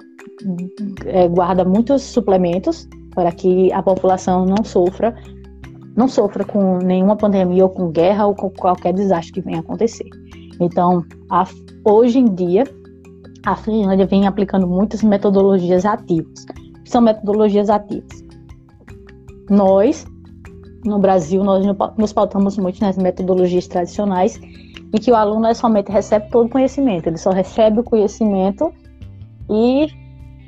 é, guarda muitos suplementos para que a população não sofra não sofra com nenhuma pandemia ou com guerra ou com qualquer desastre que venha acontecer. Então, a, hoje em dia, a Finlândia vem aplicando muitas metodologias ativas. São metodologias ativas. Nós, no Brasil, nós nos pautamos muito nas metodologias tradicionais, em que o aluno é somente todo o conhecimento, ele só recebe o conhecimento e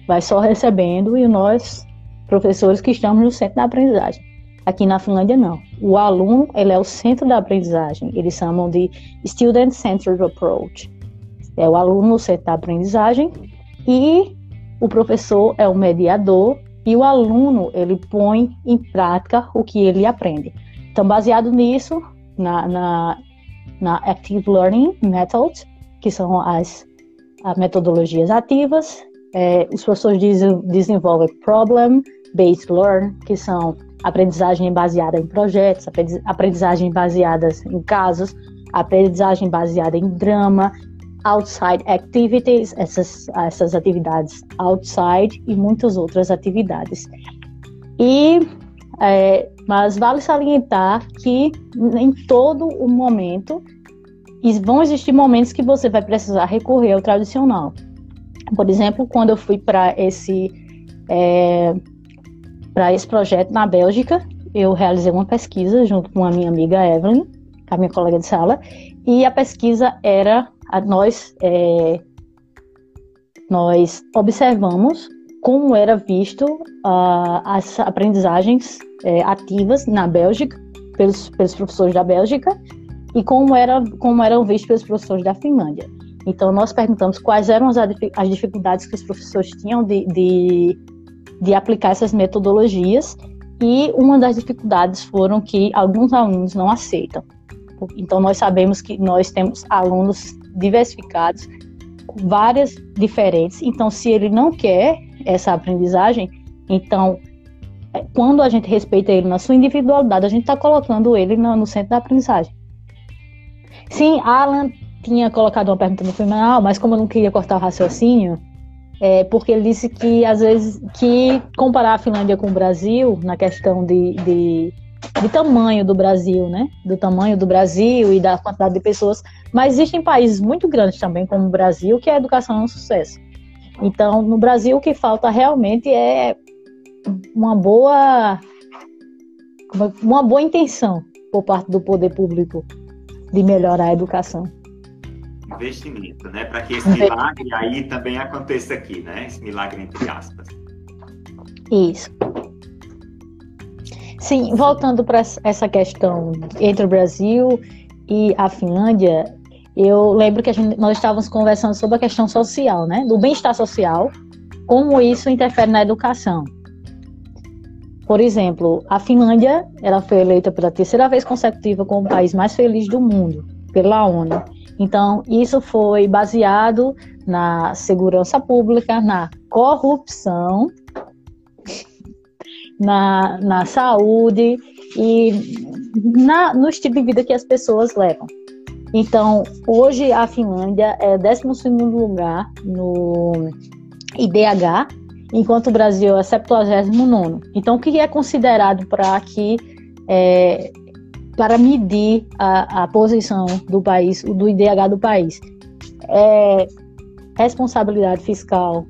vai só recebendo, e nós, professores que estamos no centro da aprendizagem. Aqui na Finlândia, não. O aluno, ele é o centro da aprendizagem. Eles chamam de Student-Centered Approach é o aluno no centro da aprendizagem e o professor é o mediador e o aluno ele põe em prática o que ele aprende. Então, baseado nisso, na, na, na Active Learning Method, que são as, as metodologias ativas, é, os professores desenvolvem Problem-Based Learn, que são aprendizagem baseada em projetos, aprendizagem baseada em casos, aprendizagem baseada em drama, outside activities, essas, essas atividades outside e muitas outras atividades. E, é, mas vale salientar que em todo o momento vão existir momentos que você vai precisar recorrer ao tradicional. Por exemplo, quando eu fui para esse é, para esse projeto na Bélgica, eu realizei uma pesquisa junto com a minha amiga Evelyn, a minha colega de sala, e a pesquisa era nós, é, nós observamos como era visto uh, as aprendizagens é, ativas na Bélgica pelos, pelos professores da Bélgica e como, era, como eram vistos pelos professores da Finlândia. Então, nós perguntamos quais eram as, as dificuldades que os professores tinham de, de, de aplicar essas metodologias e uma das dificuldades foram que alguns alunos não aceitam. Então, nós sabemos que nós temos alunos diversificados, várias diferentes. Então, se ele não quer essa aprendizagem, então, é, quando a gente respeita ele na sua individualidade, a gente está colocando ele no, no, centro da aprendizagem. Sim, Alan tinha colocado uma pergunta no final, mas como eu não queria cortar o raciocínio, é porque ele disse que às vezes que comparar a Finlândia com o Brasil na questão de, de de tamanho do Brasil, né? Do tamanho do Brasil e da quantidade de pessoas. Mas existem países muito grandes também, como o Brasil, que a educação é um sucesso. Então, no Brasil, o que falta realmente é uma boa, uma boa intenção por parte do poder público de melhorar a educação. Investimento, né? Para que esse milagre aí também aconteça aqui, né? Esse milagre entre aspas. Isso. Sim, voltando para essa questão entre o Brasil e a Finlândia, eu lembro que gente, nós estávamos conversando sobre a questão social, né? Do bem-estar social, como isso interfere na educação. Por exemplo, a Finlândia ela foi eleita pela terceira vez consecutiva como o país mais feliz do mundo, pela ONU. Então, isso foi baseado na segurança pública, na corrupção, <laughs> na, na saúde e na, no estilo de vida que as pessoas levam. Então, hoje a Finlândia é 12 lugar no IDH, enquanto o Brasil é 79. Então, o que é considerado para que é, para medir a, a, posição do país, do IDH do país? É responsabilidade fiscal,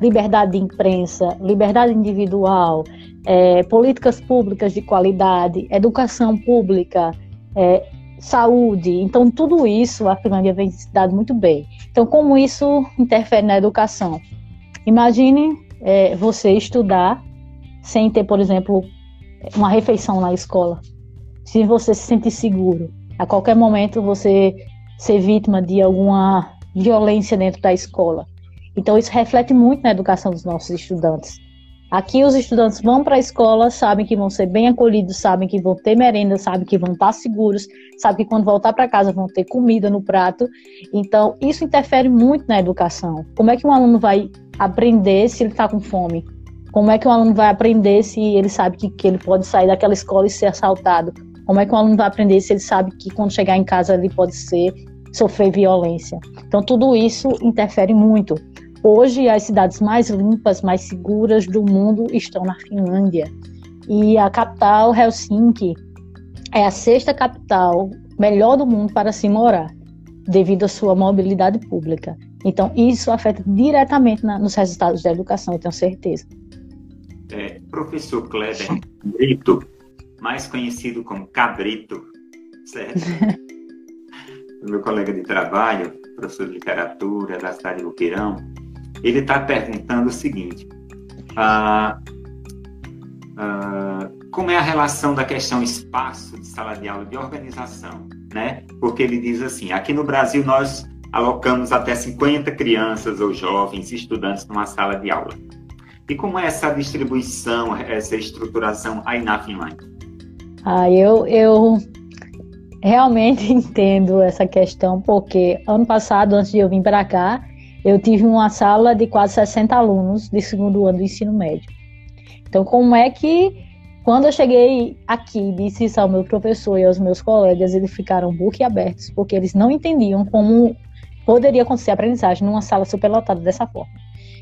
liberdade de imprensa, liberdade individual, é, políticas públicas de qualidade, educação pública, é, saúde. Então, tudo isso a Finlândia vem se dado muito bem. Então, como isso interfere na educação? Imagine é, você estudar sem ter, por exemplo, uma refeição na escola. Se você se sentir seguro, a qualquer momento você ser vítima de alguma violência dentro da escola. Então, isso reflete muito na educação dos nossos estudantes. Aqui os estudantes vão para a escola, sabem que vão ser bem acolhidos, sabem que vão ter merenda, sabem que vão estar seguros, sabem que quando voltar para casa vão ter comida no prato. Então, isso interfere muito na educação. Como é que um aluno vai aprender se ele está com fome? Como é que um aluno vai aprender se ele sabe que, que ele pode sair daquela escola e ser assaltado? Como é que um aluno vai aprender se ele sabe que quando chegar em casa ele pode ser sofrer violência? Então, tudo isso interfere muito. Hoje, as cidades mais limpas, mais seguras do mundo estão na Finlândia. E a capital, Helsinki, é a sexta capital melhor do mundo para se morar, devido à sua mobilidade pública. Então, isso afeta diretamente na, nos resultados da educação, eu tenho certeza. É, professor Kleber Brito, mais conhecido como Cabrito, certo? <laughs> meu colega de trabalho, professor de literatura da cidade de Luqueirão, ele está perguntando o seguinte: ah, ah, como é a relação da questão espaço de sala de aula de organização, né? Porque ele diz assim: aqui no Brasil nós alocamos até 50 crianças ou jovens estudantes numa sala de aula. E como é essa distribuição, essa estruturação aí na Finlândia? Ah, eu, eu realmente <laughs> entendo essa questão, porque ano passado, antes de eu vir para cá, eu tive uma sala de quase 60 alunos de segundo ano do ensino médio. Então, como é que, quando eu cheguei aqui, disse isso ao meu professor e aos meus colegas, eles ficaram boquiabertos, porque eles não entendiam como poderia acontecer a aprendizagem numa sala superlotada dessa forma.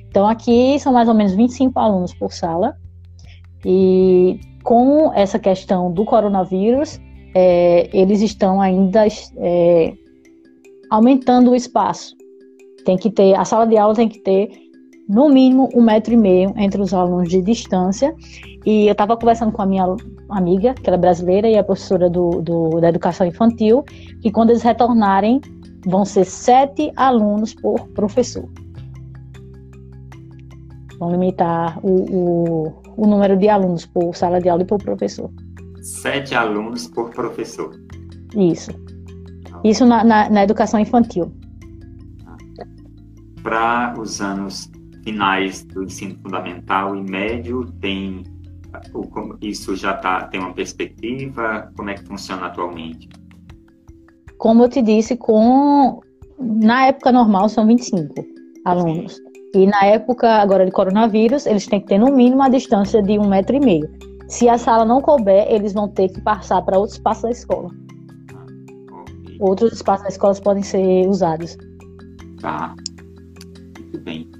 Então, aqui são mais ou menos 25 alunos por sala, e com essa questão do coronavírus, é, eles estão ainda é, aumentando o espaço. Tem que ter, a sala de aula tem que ter no mínimo um metro e meio entre os alunos de distância. E eu estava conversando com a minha amiga, que ela é brasileira e é professora do, do, da educação infantil, que quando eles retornarem, vão ser sete alunos por professor. Vão limitar o, o, o número de alunos por sala de aula e por professor. Sete alunos por professor. Isso. Isso na, na, na educação infantil para os anos finais do ensino fundamental e médio tem isso já tá, tem uma perspectiva? Como é que funciona atualmente? Como eu te disse, com na época normal são 25 alunos. Sim. E na época agora de coronavírus, eles têm que ter no mínimo a distância de um metro e meio. Se a sala não couber, eles vão ter que passar para outro espaço da escola. Ah, okay. Outros espaços da escola podem ser usados. Tá bem.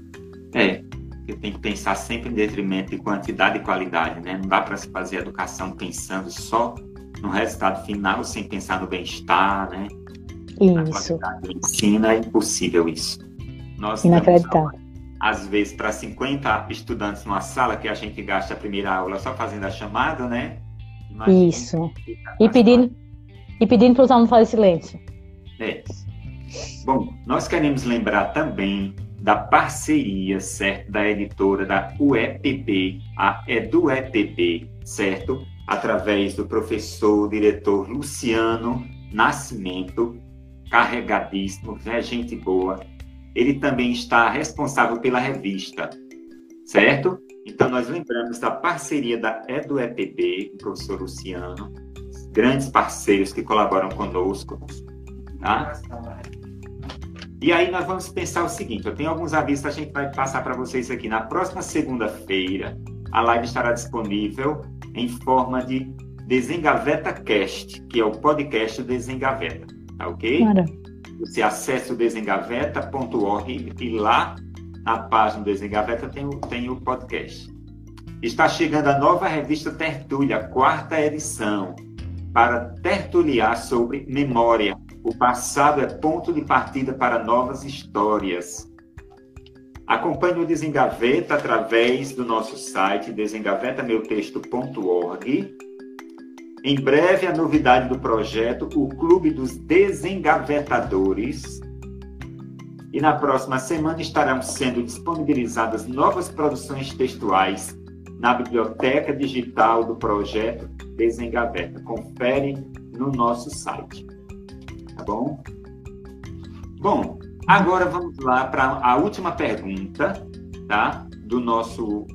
É, eu tenho que pensar sempre em detrimento de quantidade e qualidade, né? Não dá para se fazer educação pensando só no resultado final, sem pensar no bem-estar, né? Isso. Na qualidade do ensino, é impossível isso. Nós Inacreditável. às vezes, para 50 estudantes numa sala, que a gente gasta a primeira aula só fazendo a chamada, né? Imagina isso. E pedindo, e pedindo para os alunos fazer silêncio. É. Bom, nós queremos lembrar também da parceria, certo, da editora da UEPB, a EduEPB, certo? Através do professor, diretor Luciano Nascimento, carregadíssimo, é gente boa. Ele também está responsável pela revista, certo? Então, nós lembramos da parceria da EduEPB, com o professor Luciano, grandes parceiros que colaboram conosco, tá? E aí nós vamos pensar o seguinte: eu tenho alguns avisos que a gente vai passar para vocês aqui. Na próxima segunda-feira, a live estará disponível em forma de Desengaveta Cast, que é o podcast Desengaveta, tá ok? Cara. Você acessa o desengaveta.org e lá na página do Desengaveta tem o, tem o podcast. Está chegando a nova revista Tertúlia, quarta edição, para tertuliar sobre memória. O passado é ponto de partida para novas histórias. Acompanhe o Desengaveta através do nosso site desengavetameutexto.org. Em breve, a novidade do projeto, o Clube dos Desengavetadores. E na próxima semana estarão sendo disponibilizadas novas produções textuais na biblioteca digital do projeto Desengaveta. Confere no nosso site. Bom? Bom, agora vamos lá para a última pergunta, tá? Do nosso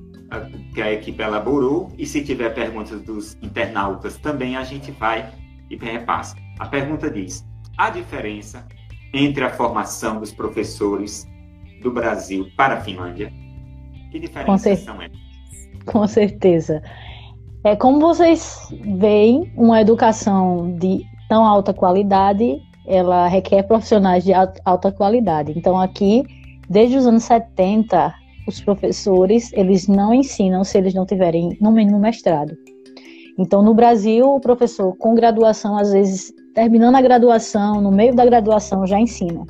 que a equipe elaborou e se tiver perguntas dos internautas também a gente vai e repassa. A pergunta diz: a diferença entre a formação dos professores do Brasil para a Finlândia? Que diferença são essas? Com certeza. É como vocês veem, uma educação de tão alta qualidade, ela requer profissionais de alta qualidade. Então aqui, desde os anos 70, os professores, eles não ensinam se eles não tiverem no mínimo mestrado. Então, no Brasil, o professor com graduação, às vezes, terminando a graduação, no meio da graduação, já ensina.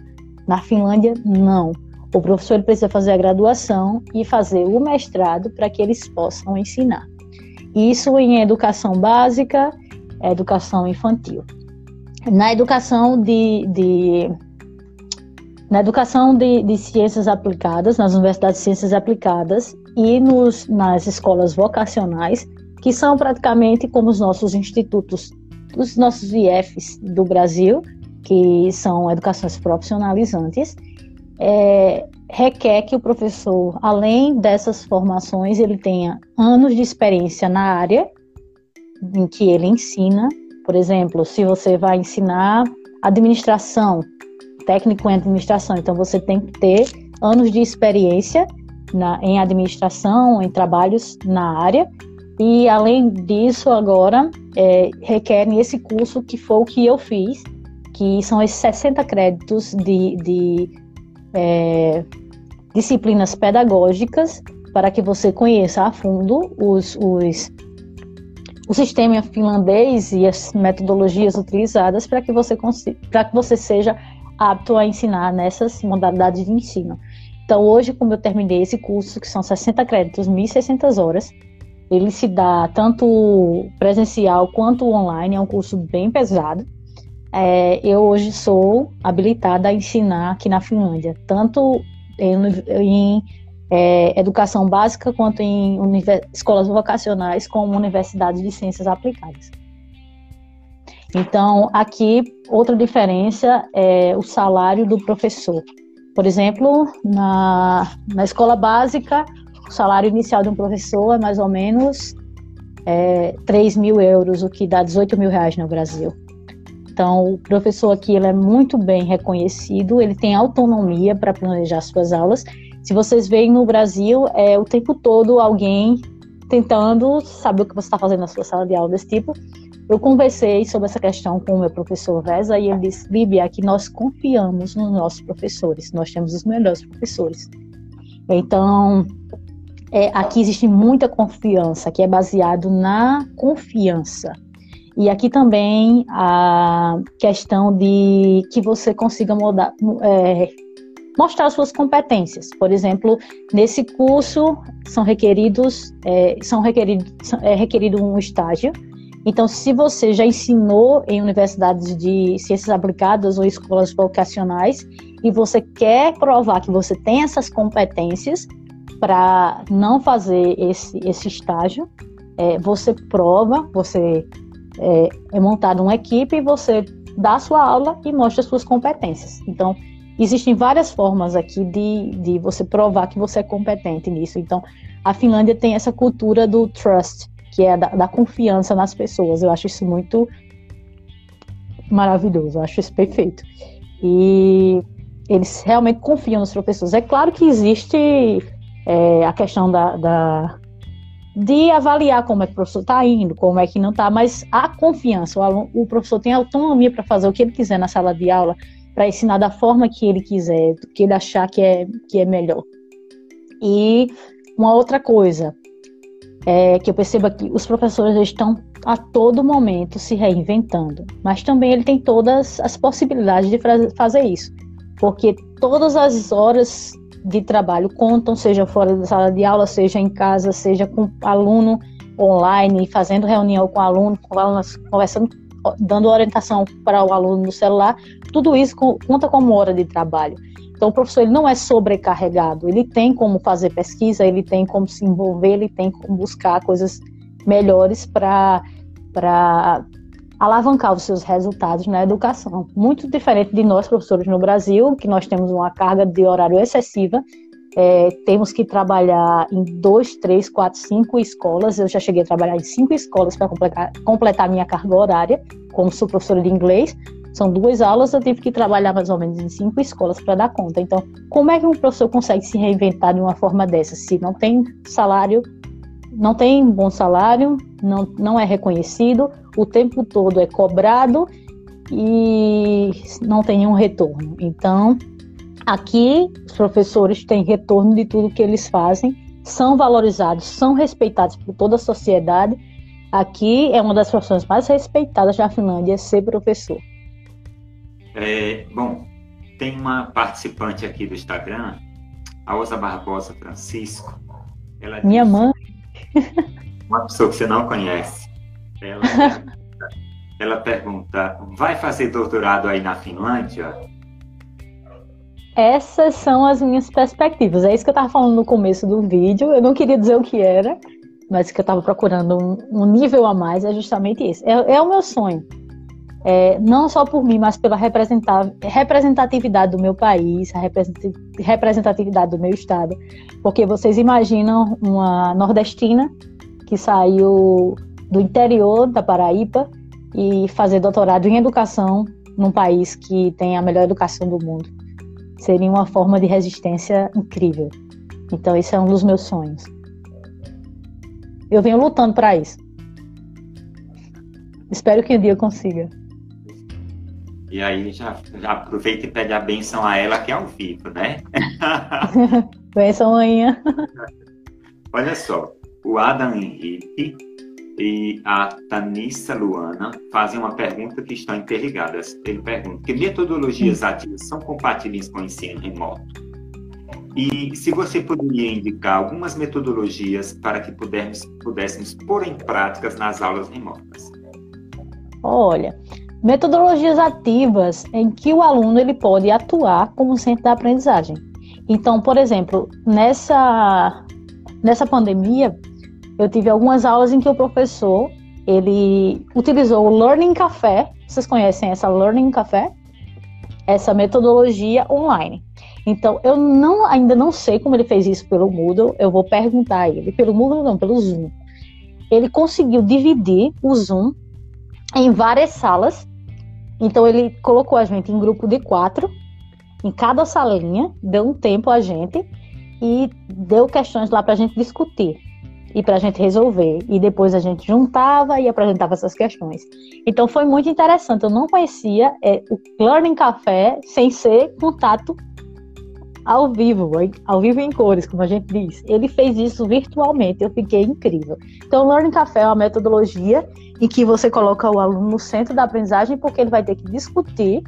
Na Finlândia, não. O professor precisa fazer a graduação e fazer o mestrado para que eles possam ensinar. Isso em educação básica, educação infantil. Na educação de, de na educação de, de, ciências aplicadas, nas universidades de ciências aplicadas e nos, nas escolas vocacionais, que são praticamente como os nossos institutos, os nossos IFs do Brasil, que são educações profissionalizantes, é, requer que o professor, além dessas formações, ele tenha anos de experiência na área em que ele ensina. Por exemplo, se você vai ensinar administração, técnico em administração, então você tem que ter anos de experiência na, em administração, em trabalhos na área. E além disso, agora é, requerem esse curso que foi o que eu fiz, que são esses 60 créditos de, de é, disciplinas pedagógicas para que você conheça a fundo os, os, o sistema finlandês e as metodologias utilizadas para que você para que você seja apto a ensinar nessas modalidades de ensino. Então, hoje, como eu terminei esse curso, que são 60 créditos, 1.600 horas, ele se dá tanto presencial quanto online, é um curso bem pesado é, eu hoje sou habilitada a ensinar aqui na Finlândia, tanto em, em é, educação básica quanto em escolas vocacionais, como universidades de ciências aplicadas. Então, aqui, outra diferença é o salário do professor. Por exemplo, na, na escola básica, o salário inicial de um professor é mais ou menos é, 3 mil euros, o que dá 18 mil reais no Brasil. Então, o professor aqui ele é muito bem reconhecido, ele tem autonomia para planejar suas aulas. Se vocês veem no Brasil, é o tempo todo alguém tentando saber o que você está fazendo na sua sala de aula desse tipo. Eu conversei sobre essa questão com o meu professor Vesa e ele disse: Líbia, que nós confiamos nos nossos professores, nós temos os melhores professores. Então, é, aqui existe muita confiança, que é baseado na confiança. E aqui também a questão de que você consiga mudar, é, mostrar suas competências. Por exemplo, nesse curso são requeridos, é, são requeridos, é requerido um estágio. Então, se você já ensinou em universidades de ciências aplicadas ou escolas vocacionais e você quer provar que você tem essas competências para não fazer esse, esse estágio, é, você prova, você é, é montada uma equipe você dá sua aula e mostra suas competências. Então, existem várias formas aqui de, de você provar que você é competente nisso. Então, a Finlândia tem essa cultura do trust, que é da, da confiança nas pessoas. Eu acho isso muito maravilhoso, eu acho isso perfeito. E eles realmente confiam nos professores. É claro que existe é, a questão da, da, de avaliar como é que o professor está indo, como é que não está, mas a confiança, o, aluno, o professor tem autonomia para fazer o que ele quiser na sala de aula, para ensinar da forma que ele quiser, que ele achar que é, que é melhor. E uma outra coisa é que eu percebo que os professores estão a todo momento se reinventando, mas também ele tem todas as possibilidades de fazer isso, porque todas as horas de trabalho contam, seja fora da sala de aula, seja em casa, seja com aluno online, fazendo reunião com o aluno, conversando, dando orientação para o aluno no celular, tudo isso conta como hora de trabalho. Então, o professor ele não é sobrecarregado, ele tem como fazer pesquisa, ele tem como se envolver, ele tem como buscar coisas melhores para alavancar os seus resultados na educação. Muito diferente de nós, professores no Brasil, que nós temos uma carga de horário excessiva, é, temos que trabalhar em dois, três, quatro, cinco escolas. Eu já cheguei a trabalhar em cinco escolas para completar, completar minha carga horária, como sou professora de inglês. São duas aulas, eu tive que trabalhar mais ou menos em cinco escolas para dar conta. Então, como é que um professor consegue se reinventar de uma forma dessa, se não tem salário, não tem bom salário, não, não é reconhecido, o tempo todo é cobrado e não tem nenhum retorno. Então, aqui os professores têm retorno de tudo que eles fazem, são valorizados, são respeitados por toda a sociedade. Aqui é uma das profissões mais respeitadas da Finlândia ser professor. É, bom, tem uma participante aqui do Instagram, a Osa Barbosa Francisco. Minha mãe. Uma pessoa que você não conhece. Ela, <laughs> ela pergunta: vai fazer doutorado aí na Finlândia? Essas são as minhas perspectivas. É isso que eu estava falando no começo do vídeo. Eu não queria dizer o que era, mas que eu estava procurando um, um, nível a mais é justamente isso. É, é o meu sonho é, não só por mim, mas pela representatividade do meu país, a representatividade do meu estado. Porque vocês imaginam uma nordestina que saiu do interior da Paraíba e fazer doutorado em educação num país que tem a melhor educação do mundo. Seria uma forma de resistência incrível. Então, esse é um dos meus sonhos. Eu venho lutando para isso. Espero que um dia eu consiga. E aí já, já aproveita e pede a benção a ela que é ao vivo, né? <laughs> benção manhã. <laughs> Olha só, o Adam Henrique e a Tanissa Luana fazem uma pergunta que estão interligadas. Ele pergunta: que metodologias ativas são compatíveis com o ensino remoto? E se você poderia indicar algumas metodologias para que pudermos, pudéssemos pôr em práticas nas aulas remotas? Olha, metodologias ativas em que o aluno ele pode atuar como centro da aprendizagem. Então, por exemplo, nessa nessa pandemia, eu tive algumas aulas em que o professor ele utilizou o Learning Café. Vocês conhecem essa Learning Café? Essa metodologia online. Então, eu não, ainda não sei como ele fez isso pelo Moodle. Eu vou perguntar a ele. Pelo Moodle, não, pelo Zoom. Ele conseguiu dividir o Zoom em várias salas então ele colocou a gente em grupo de quatro, em cada salinha, deu um tempo a gente e deu questões lá para a gente discutir e para a gente resolver. E depois a gente juntava e apresentava essas questões. Então foi muito interessante. Eu não conhecia é, o Learning Café sem ser contato ao vivo, ao vivo em cores, como a gente diz. Ele fez isso virtualmente, eu fiquei incrível. Então, o Learning Café é uma metodologia em que você coloca o aluno no centro da aprendizagem, porque ele vai ter que discutir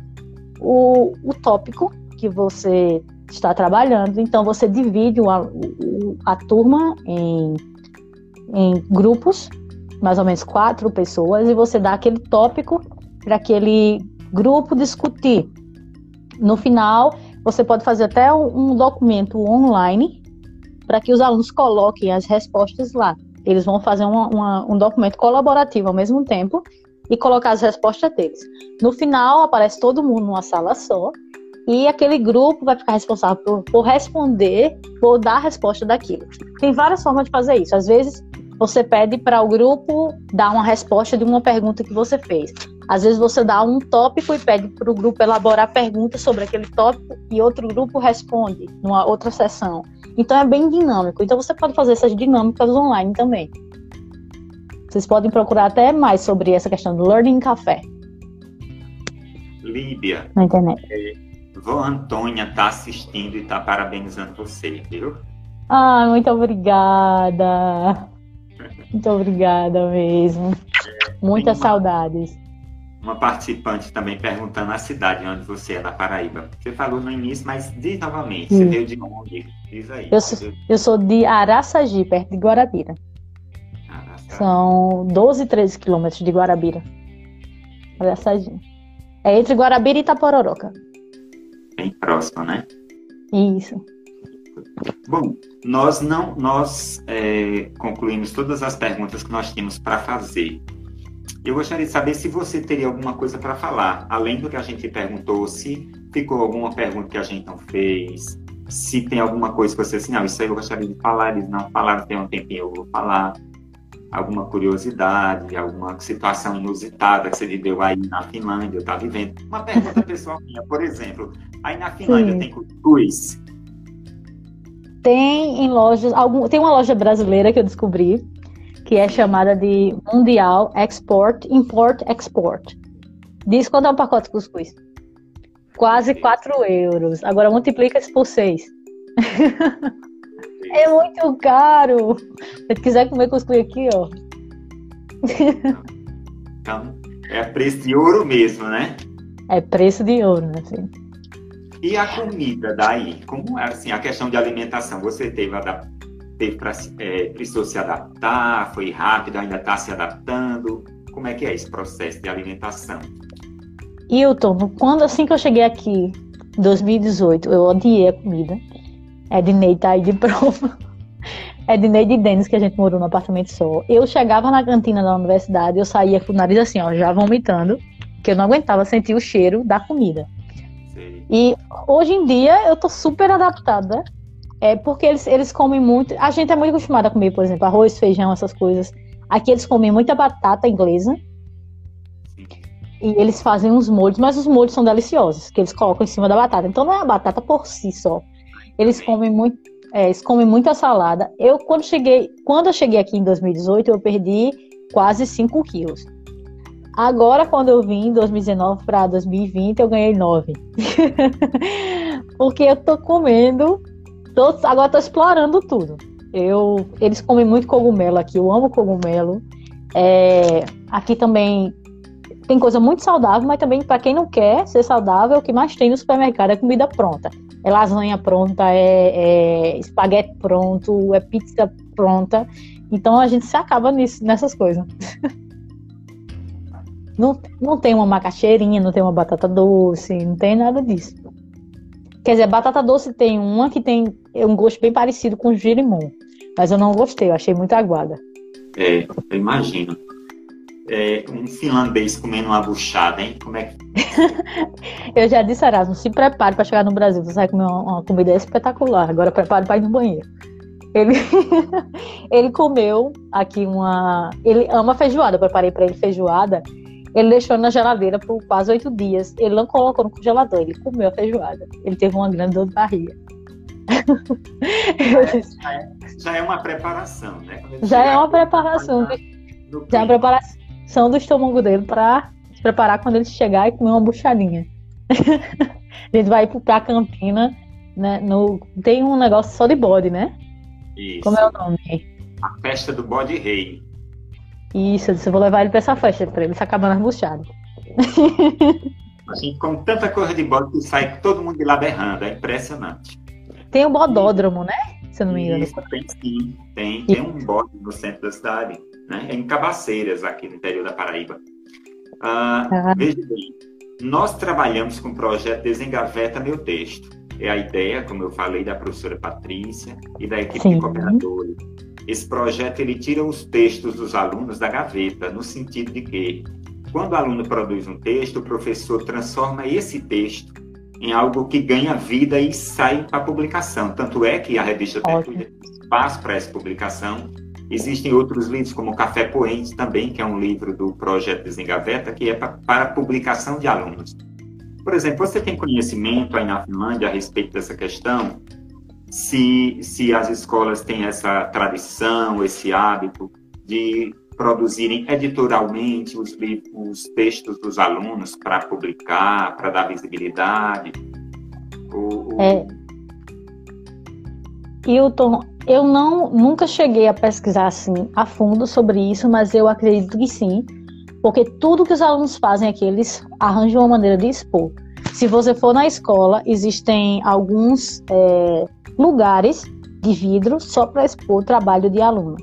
o, o tópico que você está trabalhando. Então, você divide o, o, a turma em, em grupos, mais ou menos quatro pessoas, e você dá aquele tópico para aquele grupo discutir. No final, você pode fazer até um documento online para que os alunos coloquem as respostas lá. Eles vão fazer uma, uma, um documento colaborativo ao mesmo tempo e colocar as respostas deles. No final, aparece todo mundo numa sala só e aquele grupo vai ficar responsável por, por responder, por dar a resposta daquilo. Tem várias formas de fazer isso. Às vezes, você pede para o grupo dar uma resposta de uma pergunta que você fez. Às vezes você dá um tópico e pede para o grupo elaborar perguntas sobre aquele tópico e outro grupo responde numa outra sessão. Então é bem dinâmico. Então você pode fazer essas dinâmicas online também. Vocês podem procurar até mais sobre essa questão do Learning Café. Líbia. Na internet. É, Vó Antônia está assistindo e está parabenizando você, viu? Ah, muito obrigada. <laughs> Muito obrigada mesmo. Muitas uma, saudades. Uma participante também perguntando a cidade onde você é, na Paraíba. Você falou no início, mas diz novamente. Você veio de onde? Diz aí. Eu sou, eu sou de Araçagi, perto de Guarabira. Araçagi. São 12, 13 quilômetros de Guarabira. Araçagi. É entre Guarabira e Itapororoca. Bem próximo, né? Isso. Bom, nós não nós é, concluímos todas as perguntas que nós tínhamos para fazer. Eu gostaria de saber se você teria alguma coisa para falar, além do que a gente perguntou, se ficou alguma pergunta que a gente não fez, se tem alguma coisa que você assim, não, isso aí eu gostaria de falar, eles não falaram, tem um tempinho eu vou falar, alguma curiosidade, alguma situação inusitada que você viveu aí na Finlândia, eu estava vivendo. Uma pergunta <laughs> pessoal minha, por exemplo, aí na Finlândia Sim. tem cuscuz? Tem em lojas, algum, tem uma loja brasileira que eu descobri, que é chamada de Mundial Export, Import, Export. Diz quanto é um pacote de cuscuz? Quase 4 euros. Agora multiplica isso por 6. <laughs> é muito caro. Se quiser comer cuscuz aqui, ó. Então, é preço de ouro mesmo, né? É preço de ouro, né? E a comida daí? Como é assim, a questão de alimentação? Você teve, teve pra, é, precisou se adaptar? Foi rápido? Ainda está se adaptando? Como é que é esse processo de alimentação? Hilton, quando assim que eu cheguei aqui, em 2018, eu odiei a comida. Ednei tá aí de <laughs> prova. Ednei de Denis, que a gente morou no apartamento só. Eu chegava na cantina da universidade, eu saía com o nariz assim, ó, já vomitando, que eu não aguentava sentir o cheiro da comida. E hoje em dia eu tô super adaptada. É porque eles, eles comem muito. A gente é muito acostumada a comer, por exemplo, arroz, feijão, essas coisas. Aqui eles comem muita batata inglesa. E eles fazem uns molhos, mas os molhos são deliciosos, que eles colocam em cima da batata. Então não é a batata por si só. Eles comem muito, é, eles comem muita salada. Eu quando cheguei, quando eu cheguei aqui em 2018, eu perdi quase 5 quilos. Agora, quando eu vim em 2019 para 2020, eu ganhei 9. <laughs> Porque eu tô comendo, tô, agora tô explorando tudo. Eu, eles comem muito cogumelo aqui, eu amo cogumelo. É, aqui também tem coisa muito saudável, mas também para quem não quer ser saudável, o que mais tem no supermercado é comida pronta. É lasanha pronta, é, é espaguete pronto, é pizza pronta. Então a gente se acaba nisso, nessas coisas. <laughs> Não, não tem uma macaxeirinha, não tem uma batata doce, não tem nada disso. Quer dizer, batata doce tem uma que tem um gosto bem parecido com girimum. Mas eu não gostei, eu achei muito aguada. É, eu imagino. É, um finlandês comendo uma buchada, hein? Como é que. <laughs> eu já disse, Erasmo, se prepare para chegar no Brasil. Você vai comer uma, uma comida espetacular. Agora prepare para ir no banheiro. Ele, <laughs> ele comeu aqui uma. Ele ama feijoada. Eu preparei para ele feijoada. Ele deixou na geladeira por quase oito dias. Ele não colocou no congelador, ele comeu a feijoada. Ele teve uma grande dor de barriga. <laughs> Já é, já é uma preparação, né? Já é uma preparação. Já é uma preparação do estômago dele para se preparar quando ele chegar e comer uma buchadinha. a <laughs> gente vai para a cantina, né? No, tem um negócio só de bode, né? Isso. Como é o nome? A festa do bode rei. Isso, eu disse, eu vou levar ele pra essa festa, pra ele se acabar nas buchadas. A gente come tanta coisa de bode que sai todo mundo de lá berrando, é impressionante. Tem o um bodódromo, né? Se eu não me engano. Isso, tem sim, tem, tem um bode no centro da cidade, né? É em Cabaceiras, aqui no interior da Paraíba. Ah, ah. Veja bem, nós trabalhamos com o projeto Desengaveta Meu Texto. É a ideia, como eu falei, da professora Patrícia e da equipe sim. de cooperadores esse projeto ele tira os textos dos alunos da gaveta, no sentido de que, quando o aluno produz um texto, o professor transforma esse texto em algo que ganha vida e sai para publicação. Tanto é que a revista Tertúlia tem espaço para essa publicação Existem outros livros, como Café Poente também, que é um livro do Projeto Desengaveta, que é pra, para publicação de alunos. Por exemplo, você tem conhecimento aí na Finlândia a respeito dessa questão? Se, se as escolas têm essa tradição, esse hábito de produzirem editorialmente os, os textos dos alunos para publicar, para dar visibilidade? Ou, ou... É. Hilton, eu não nunca cheguei a pesquisar assim a fundo sobre isso, mas eu acredito que sim, porque tudo que os alunos fazem aqui, eles arranjam uma maneira de expor. Se você for na escola, existem alguns é, lugares de vidro só para expor o trabalho de aluno.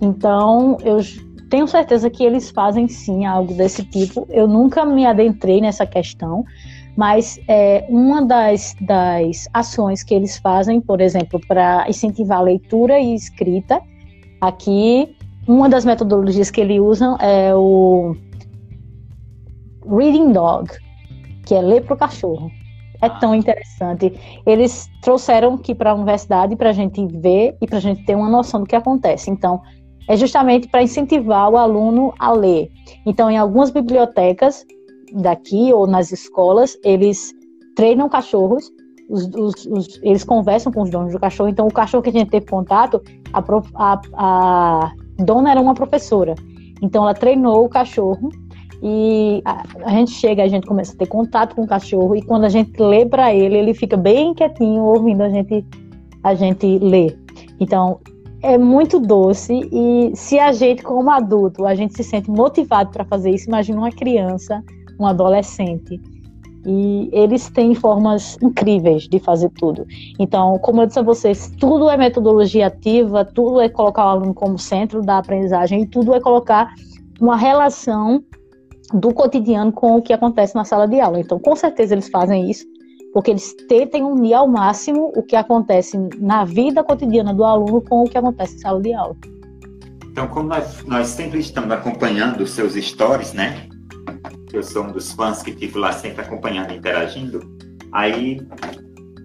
Então, eu tenho certeza que eles fazem sim algo desse tipo. Eu nunca me adentrei nessa questão, mas é, uma das, das ações que eles fazem, por exemplo, para incentivar a leitura e escrita, aqui, uma das metodologias que eles usam é o Reading Dog, que é ler para o cachorro. É tão interessante. Eles trouxeram aqui para a universidade para a gente ver e para a gente ter uma noção do que acontece. Então, é justamente para incentivar o aluno a ler. Então, em algumas bibliotecas, daqui ou nas escolas, eles treinam cachorros, os, os, os, eles conversam com os donos do cachorro. Então, o cachorro que a gente teve contato, a, a, a dona era uma professora. Então, ela treinou o cachorro e a, a, gente chega, a gente começa a ter contato com o cachorro e quando a gente lê para ele, ele fica bem quietinho ouvindo a gente a gente ler. Então, é muito doce e se a gente como adulto, a gente se sente motivado para fazer isso, imagina uma criança um adolescente. E eles têm formas incríveis de fazer tudo. Então, como eu disse a vocês, tudo é metodologia ativa, tudo é colocar o aluno como centro da aprendizagem, e tudo é colocar uma relação do cotidiano com o que acontece na sala de aula. Então, com certeza eles fazem isso, porque eles tentem unir ao máximo o que acontece na vida cotidiana do aluno com o que acontece na sala de aula. Então, como nós, nós sempre estamos acompanhando os seus stories, né? eu sou um dos fãs que fico lá sempre acompanhando e interagindo, aí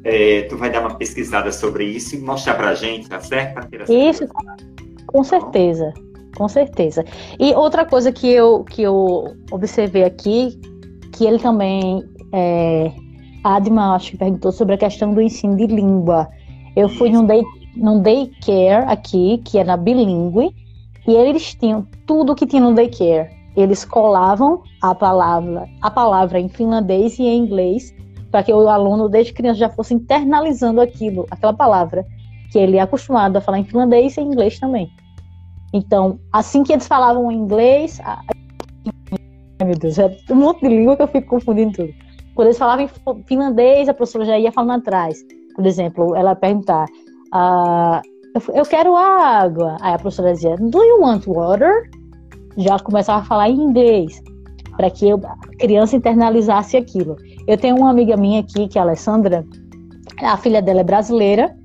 é, tu vai dar uma pesquisada sobre isso e mostrar pra gente, tá certo? Isso, com certeza, com certeza. E outra coisa que eu, que eu observei aqui, que ele também, é, Adma, acho que perguntou sobre a questão do ensino de língua. Eu fui num, day, num daycare aqui, que era bilíngue, e eles tinham tudo que tinha no daycare eles colavam a palavra, a palavra em finlandês e em inglês, para que o aluno desde criança já fosse internalizando aquilo, aquela palavra, que ele é acostumado a falar em finlandês e em inglês também. Então, assim que eles falavam inglês, ai meu Deus, é um monte de língua que eu fico confundindo tudo. Quando eles falavam em finlandês, a professora já ia falando atrás. Por exemplo, ela perguntar, ah, eu quero água. Aí a professora dizia, do you want water? já começava a falar em inglês, para que a criança internalizasse aquilo. Eu tenho uma amiga minha aqui, que é a Alessandra, a filha dela é brasileira,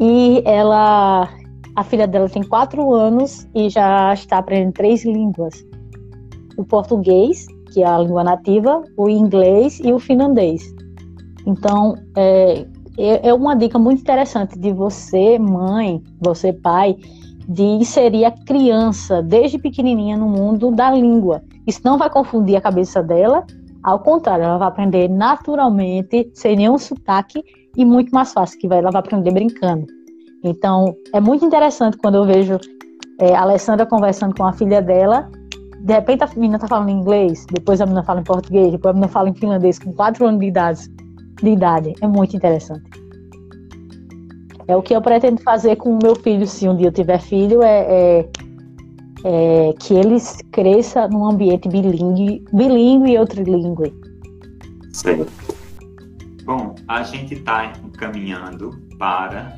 e ela, a filha dela tem quatro anos e já está aprendendo três línguas: o português, que é a língua nativa, o inglês e o finlandês. Então, é, é, é uma dica muito interessante de você, mãe, você, pai, de inserir a criança desde pequenininha no mundo da língua. Isso não vai confundir a cabeça dela, ao contrário, ela vai aprender naturalmente, sem nenhum sotaque e muito mais fácil, que ela vai aprender brincando. Então, é muito interessante quando eu vejo é, a Alessandra conversando com a filha dela, de repente a menina está falando inglês, depois a menina fala em português, depois a menina fala em finlandês com quatro anos de idade. De idade. É muito interessante. É o que eu pretendo fazer com o meu filho, se um dia eu tiver filho, é, é, é que ele cresça num ambiente bilingue, bilingue e outrilíngue. Certo. Bom, a gente está encaminhando para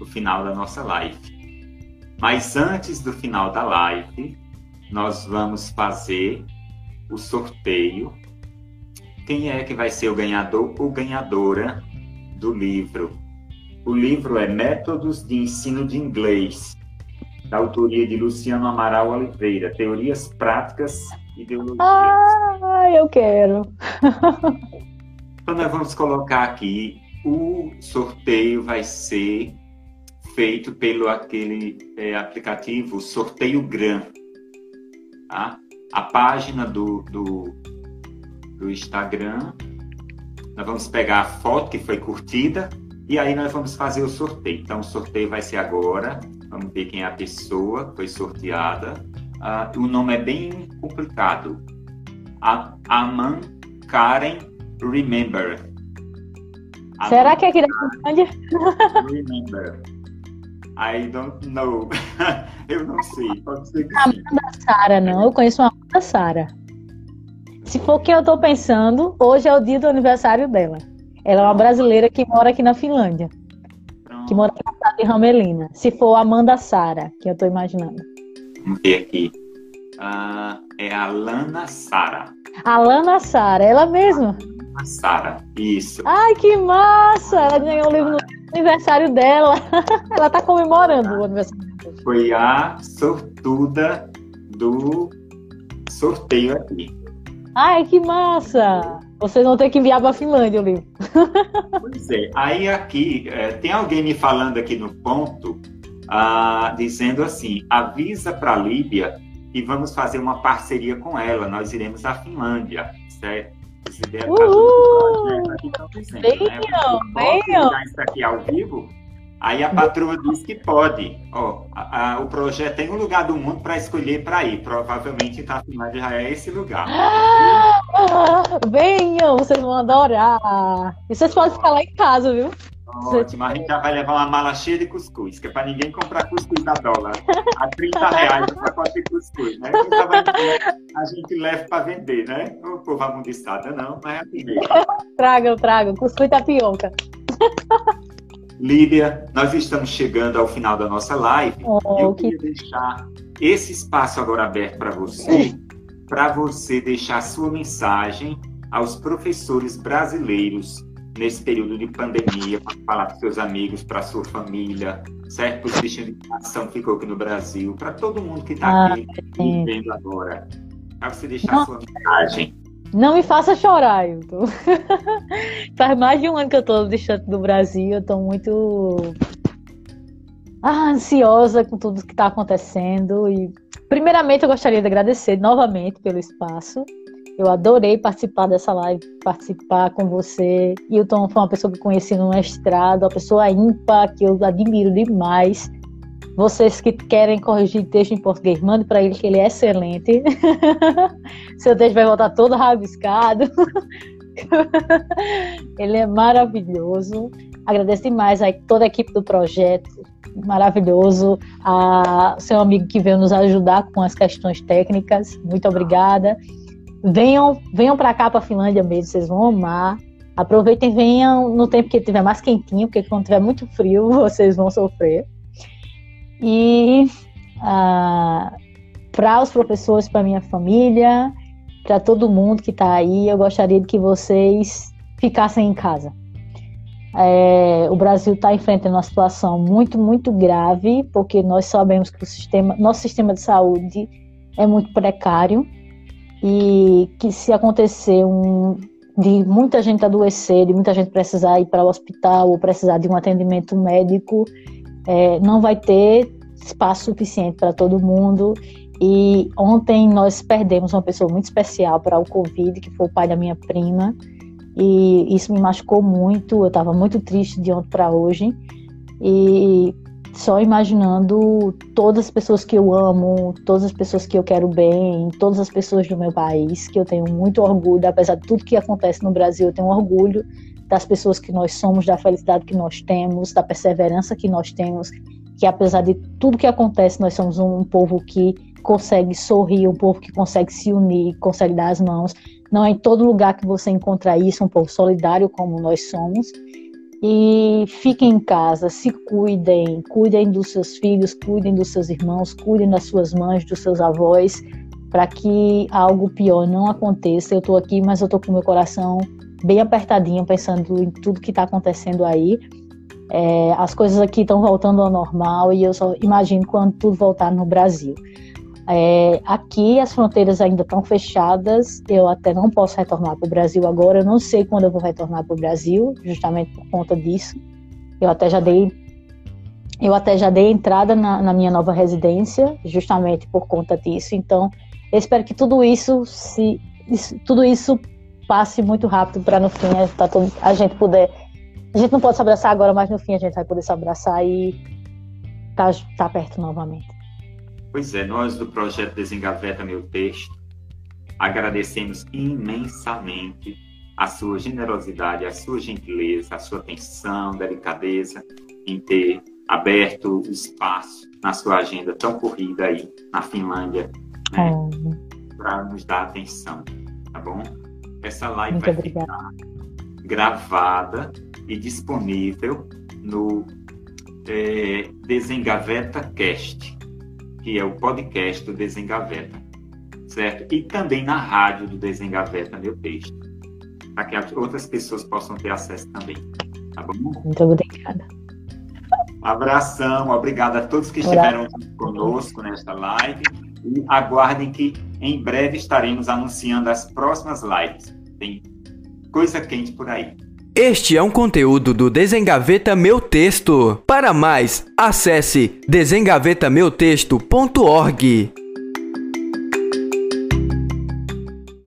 o final da nossa live. Mas antes do final da live, nós vamos fazer o sorteio. Quem é que vai ser o ganhador ou ganhadora do livro o livro é Métodos de Ensino de Inglês, da autoria de Luciano Amaral Oliveira, Teorias Práticas e Ideologias. Ah, eu quero! então, nós vamos colocar aqui, o sorteio vai ser feito pelo aquele é, aplicativo Sorteio Gram. Tá? A página do, do, do Instagram, nós vamos pegar a foto que foi curtida e aí nós vamos fazer o sorteio. Então, o sorteio vai ser agora. Vamos ver quem é a pessoa que foi sorteada. Uh, o nome é bem complicado. Aman Karen Remember. Será que é aqui da? Remember. I don't know. <laughs> eu não sei. Pode ser que Amanda Sara, não. Eu conheço uma Amanda Sara. Se for o que eu estou pensando, hoje é o dia do aniversário dela. Ela é uma brasileira que mora aqui na Finlândia. Pronto. Que mora na cidade de Ramelina. Se for Amanda Sara, que eu estou imaginando. Vamos ver aqui. Uh, é a Lana Sara. A Lana Sara, ela mesma. Sara, isso. Ai, que massa! Ela ganhou o livro no aniversário dela. <laughs> ela está comemorando o aniversário dela. Foi a sortuda do sorteio aqui. Ai, que massa! Vocês vão ter que enviar para a Finlândia o livro. Pois é. Aí aqui, é, tem alguém me falando aqui no ponto, ah, dizendo assim, avisa para a Líbia e vamos fazer uma parceria com ela. Nós iremos à Finlândia, certo? Uhul! Venham, venham! Isso aqui ao vivo. Aí a patroa disse que pode. Ó, a, a, o projeto tem um lugar do mundo para escolher para ir. Provavelmente Finlândia já é esse lugar. Ah, venham, vocês vão adorar. E vocês podem ficar lá em casa, viu? Ótimo, a gente já vai levar uma mala cheia de cuscuz, que é para ninguém comprar cuscuz da dólar. A 30 reais o pacote de cuscuz, né? a gente leva para vender, né? O povo amundiçada não, mas é assim mesmo. Tragam, tragam, cuscuz tapioca. Lídia, nós estamos chegando ao final da nossa live. Oh, Eu queria que... deixar esse espaço agora aberto para você, para você deixar sua mensagem aos professores brasileiros nesse período de pandemia, para falar para seus amigos, para sua família, certo? Os bichinhos de ação ficou aqui no Brasil, para todo mundo que está ah, aqui vivendo agora. Para você deixar Não. sua mensagem. Não me faça chorar, Hilton. <laughs> Faz mais de um ano que eu estou distante do Brasil, eu estou muito ah, ansiosa com tudo que está acontecendo. E, primeiramente, eu gostaria de agradecer novamente pelo espaço eu adorei participar dessa live, participar com você. Hilton foi uma pessoa que eu conheci no mestrado, uma pessoa ímpar, que eu admiro demais. Vocês que querem corrigir texto em português, mande para ele que ele é excelente. <laughs> Seu texto vai voltar todo rabiscado. <laughs> ele é maravilhoso. Agradeço demais a toda a equipe do projeto, maravilhoso. A seu amigo que veio nos ajudar com as questões técnicas, muito obrigada. Venham, venham para cá, para a Finlândia mesmo, vocês vão amar. Aproveitem, venham no tempo que tiver mais quentinho, porque quando tiver muito frio, <laughs> vocês vão sofrer. E ah, para os professores, para minha família, para todo mundo que está aí, eu gostaria de que vocês ficassem em casa. É, o Brasil está enfrentando uma situação muito, muito grave, porque nós sabemos que o sistema, nosso sistema de saúde é muito precário e que se acontecer um, de muita gente adoecer, de muita gente precisar ir para o hospital ou precisar de um atendimento médico, é, não vai ter espaço suficiente para todo mundo. E ontem nós perdemos uma pessoa muito especial para o Covid, que foi o pai da minha prima, e isso me machucou muito. Eu estava muito triste de ontem para hoje. E só imaginando todas as pessoas que eu amo, todas as pessoas que eu quero bem, todas as pessoas do meu país, que eu tenho muito orgulho, apesar de tudo que acontece no Brasil, eu tenho orgulho das pessoas que nós somos, da felicidade que nós temos, da perseverança que nós temos, que apesar de tudo que acontece, nós somos um povo que consegue sorrir, um povo que consegue se unir, consegue dar as mãos. Não é em todo lugar que você encontra isso, um povo solidário como nós somos. E fiquem em casa, se cuidem, cuidem dos seus filhos, cuidem dos seus irmãos, cuidem das suas mães, dos seus avós, para que algo pior não aconteça. Eu estou aqui, mas eu estou com meu coração bem apertadinho, pensando em tudo que está acontecendo aí. É, as coisas aqui estão voltando ao normal e eu só imagino quando tudo voltar no Brasil. É, aqui as fronteiras ainda estão fechadas, eu até não posso retornar para o Brasil agora, eu não sei quando eu vou retornar para o Brasil, justamente por conta disso. Eu até já dei Eu até já dei entrada na, na minha nova residência, justamente por conta disso. Então, eu espero que tudo isso se isso, tudo isso passe muito rápido para no fim a, tá todo, a gente poder. A gente não pode se abraçar agora, mas no fim a gente vai poder se abraçar e tá, tá perto novamente. Pois é, nós do projeto Desengaveta Meu Texto agradecemos imensamente a sua generosidade, a sua gentileza, a sua atenção, delicadeza em ter aberto o espaço na sua agenda tão corrida aí na Finlândia, né, é. para nos dar atenção, tá bom? Essa live Muito vai obrigada. ficar gravada e disponível no é, Desengaveta Cast, que é o podcast do Desengaveta, certo? E também na rádio do Desengaveta Meu Texto, para que outras pessoas possam ter acesso também, tá bom? Muito obrigada. Abração, obrigado a todos que estiveram conosco nesta live e aguardem que em breve estaremos anunciando as próximas lives. Tem coisa quente por aí. Este é um conteúdo do Desengaveta Meu Texto. Para mais, acesse desengavetameuTexto.org.